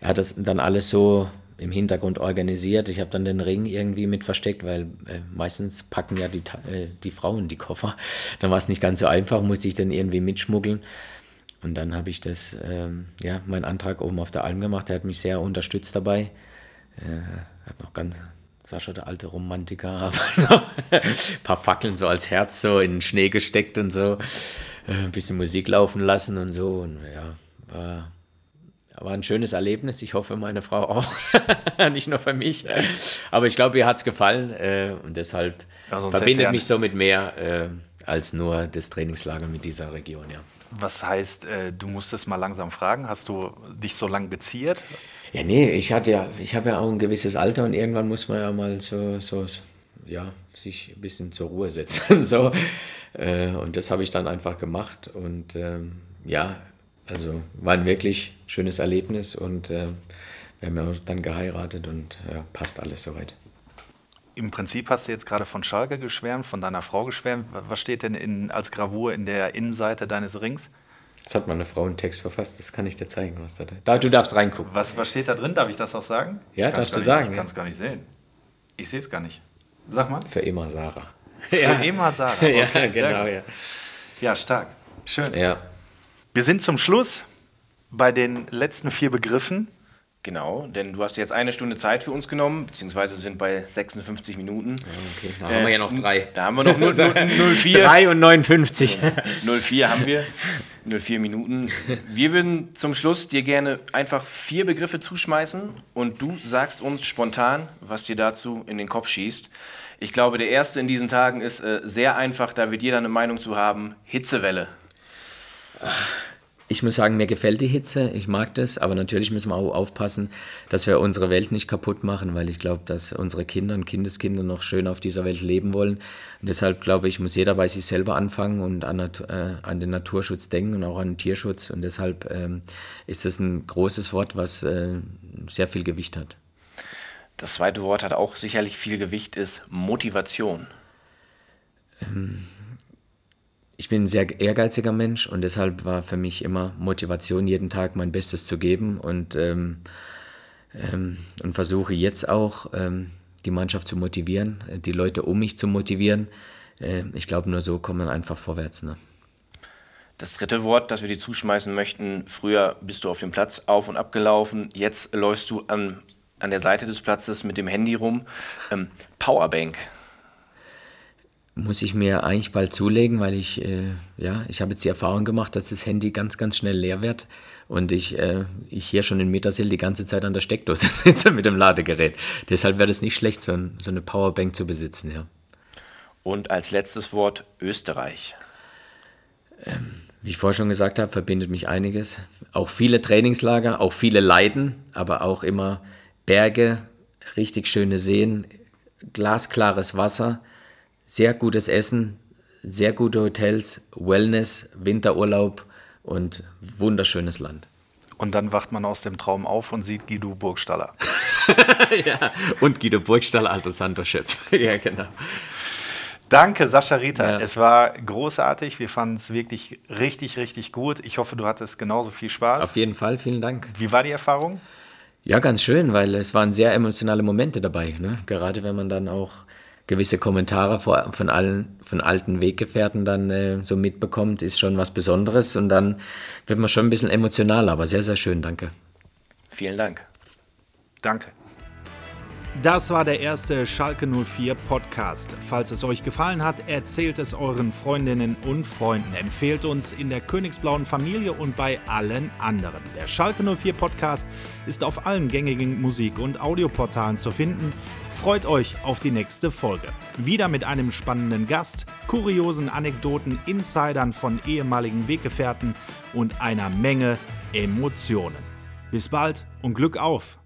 S7: er hat das dann alles so im Hintergrund organisiert. Ich habe dann den Ring irgendwie mit versteckt, weil äh, meistens packen ja die, äh, die Frauen die Koffer. Dann war es nicht ganz so einfach, musste ich den irgendwie mitschmuggeln. Und dann habe ich das, ähm, ja, meinen Antrag oben auf der Alm gemacht. Er hat mich sehr unterstützt dabei. Äh, hat noch ganz, Sascha, der alte Romantiker, ein paar Fackeln so als Herz so in den Schnee gesteckt und so. Äh, ein bisschen Musik laufen lassen und so. Und ja, war, war ein schönes Erlebnis. Ich hoffe, meine Frau auch. Nicht nur für mich. Aber ich glaube, ihr hat es gefallen. Äh, und deshalb
S11: Ja,
S7: verbindet mich so mit mehr äh, als nur das Trainingslager mit dieser Region, ja.
S11: Was heißt, du musstest mal langsam fragen? Hast du dich so lang beziert?
S7: Ja, nee, ich hatte ja, ich habe ja auch ein gewisses Alter und irgendwann muss man ja mal so, so, so ja, sich ein bisschen zur Ruhe setzen. so. Äh, und das habe ich dann einfach gemacht. Und ähm, ja, also war ein wirklich schönes Erlebnis und äh, wir haben ja auch dann geheiratet und ja, passt alles soweit.
S11: Im Prinzip hast du jetzt gerade von Schalke geschwärmt, von deiner Frau geschwärmt. Was steht denn in, als Gravur in der Innenseite deines Rings?
S7: Das hat meine Frau einen Text verfasst, das kann ich dir zeigen, was da da Du darfst reingucken.
S11: Was, was steht da drin? Darf ich das auch sagen?
S7: Ja, darfst du
S11: gar
S7: sagen,
S11: Nicht, ich
S7: ja.
S11: kann es gar nicht sehen. Ich sehe es gar nicht. Sag mal.
S7: Für immer Sarah.
S11: Für immer Sarah. Okay,
S7: ja, genau, ja.
S11: Ja, stark. Schön.
S7: Ja.
S11: Wir sind zum Schluss bei den letzten vier Begriffen.
S6: Genau, denn du hast jetzt eine Stunde Zeit für uns genommen, beziehungsweise sind bei 56 Minuten.
S7: Okay, da haben wir ja noch drei.
S6: Da haben wir noch 0, 0, 04.
S7: 3 und 59.
S6: 04 haben wir. 04 Minuten. Wir würden zum Schluss dir gerne einfach vier Begriffe zuschmeißen und du sagst uns spontan, was dir dazu in den Kopf schießt. Ich glaube, der erste in diesen Tagen ist äh, sehr einfach, da wird jeder eine Meinung zu haben. Hitzewelle.
S7: Ich muss sagen, mir gefällt die Hitze, ich mag das, aber natürlich müssen wir auch aufpassen, dass wir unsere Welt nicht kaputt machen, weil ich glaube, dass unsere Kinder und Kindeskinder noch schön auf dieser Welt leben wollen. Und deshalb glaube ich, muss jeder bei sich selber anfangen und an, äh, an den Naturschutz denken und auch an den Tierschutz. Und deshalb ähm, ist das ein großes Wort, was äh, sehr viel Gewicht hat.
S6: Das zweite Wort hat auch sicherlich viel Gewicht, ist Motivation.
S7: Ich bin ein sehr ehrgeiziger Mensch und deshalb war für mich immer Motivation, jeden Tag mein Bestes zu geben und, ähm, ähm, und versuche jetzt auch ähm, die Mannschaft zu motivieren, die Leute um mich zu motivieren. Äh, ich glaube, nur so kommt man einfach vorwärts. Ne?
S6: Das dritte Wort, das wir dir zuschmeißen möchten, früher bist du auf dem Platz auf und ab gelaufen, jetzt läufst du an, an der Seite des Platzes mit dem Handy rum. Ähm, Powerbank.
S7: Muss ich mir eigentlich bald zulegen, weil ich, äh, ja, ich habe jetzt die Erfahrung gemacht, dass das Handy ganz, ganz schnell leer wird und ich, äh, ich hier schon in Metersil die ganze Zeit an der Steckdose sitze mit dem Ladegerät. Deshalb wäre es nicht schlecht, so, ein, so eine Powerbank zu besitzen, ja.
S6: Und als letztes Wort Österreich.
S7: Wie ich vorher schon gesagt habe, verbindet mich einiges. Auch viele Trainingslager, auch viele Leiden, aber auch immer Berge, richtig schöne Seen, glasklares Wasser, sehr gutes Essen, sehr gute Hotels, Wellness, Winterurlaub und wunderschönes Land.
S11: Und dann wacht man aus dem Traum auf und sieht Guido Burgstaller.
S7: ja, und Guido Burgstall, alter Santo-Chef. ja, genau.
S11: Danke, Sascha Rita.
S7: Ja.
S11: Es war großartig. Wir fanden es wirklich richtig, richtig gut. Ich hoffe, du hattest genauso viel Spaß.
S7: Auf jeden Fall, vielen Dank.
S11: Wie war die Erfahrung?
S7: Ja, ganz schön, weil es waren sehr emotionale Momente dabei. Ne? Gerade wenn man dann auch gewisse Kommentare vor- von allen, von alten Weggefährten dann äh, so mitbekommt, ist schon was Besonderes und dann wird man schon ein bisschen emotional, aber sehr, sehr schön, danke.
S6: Vielen Dank.
S11: Danke.
S5: Das war der erste Schalke 04 Podcast. Falls es euch gefallen hat, erzählt es euren Freundinnen und Freunden. Empfehlt uns in der Königsblauen Familie und bei allen anderen. Der Schalke 04 Podcast ist auf allen gängigen Musik- und Audioportalen zu finden. Freut euch auf die nächste Folge. Wieder mit einem spannenden Gast, kuriosen Anekdoten, Insidern von ehemaligen Weggefährten und einer Menge Emotionen. Bis bald und Glück auf!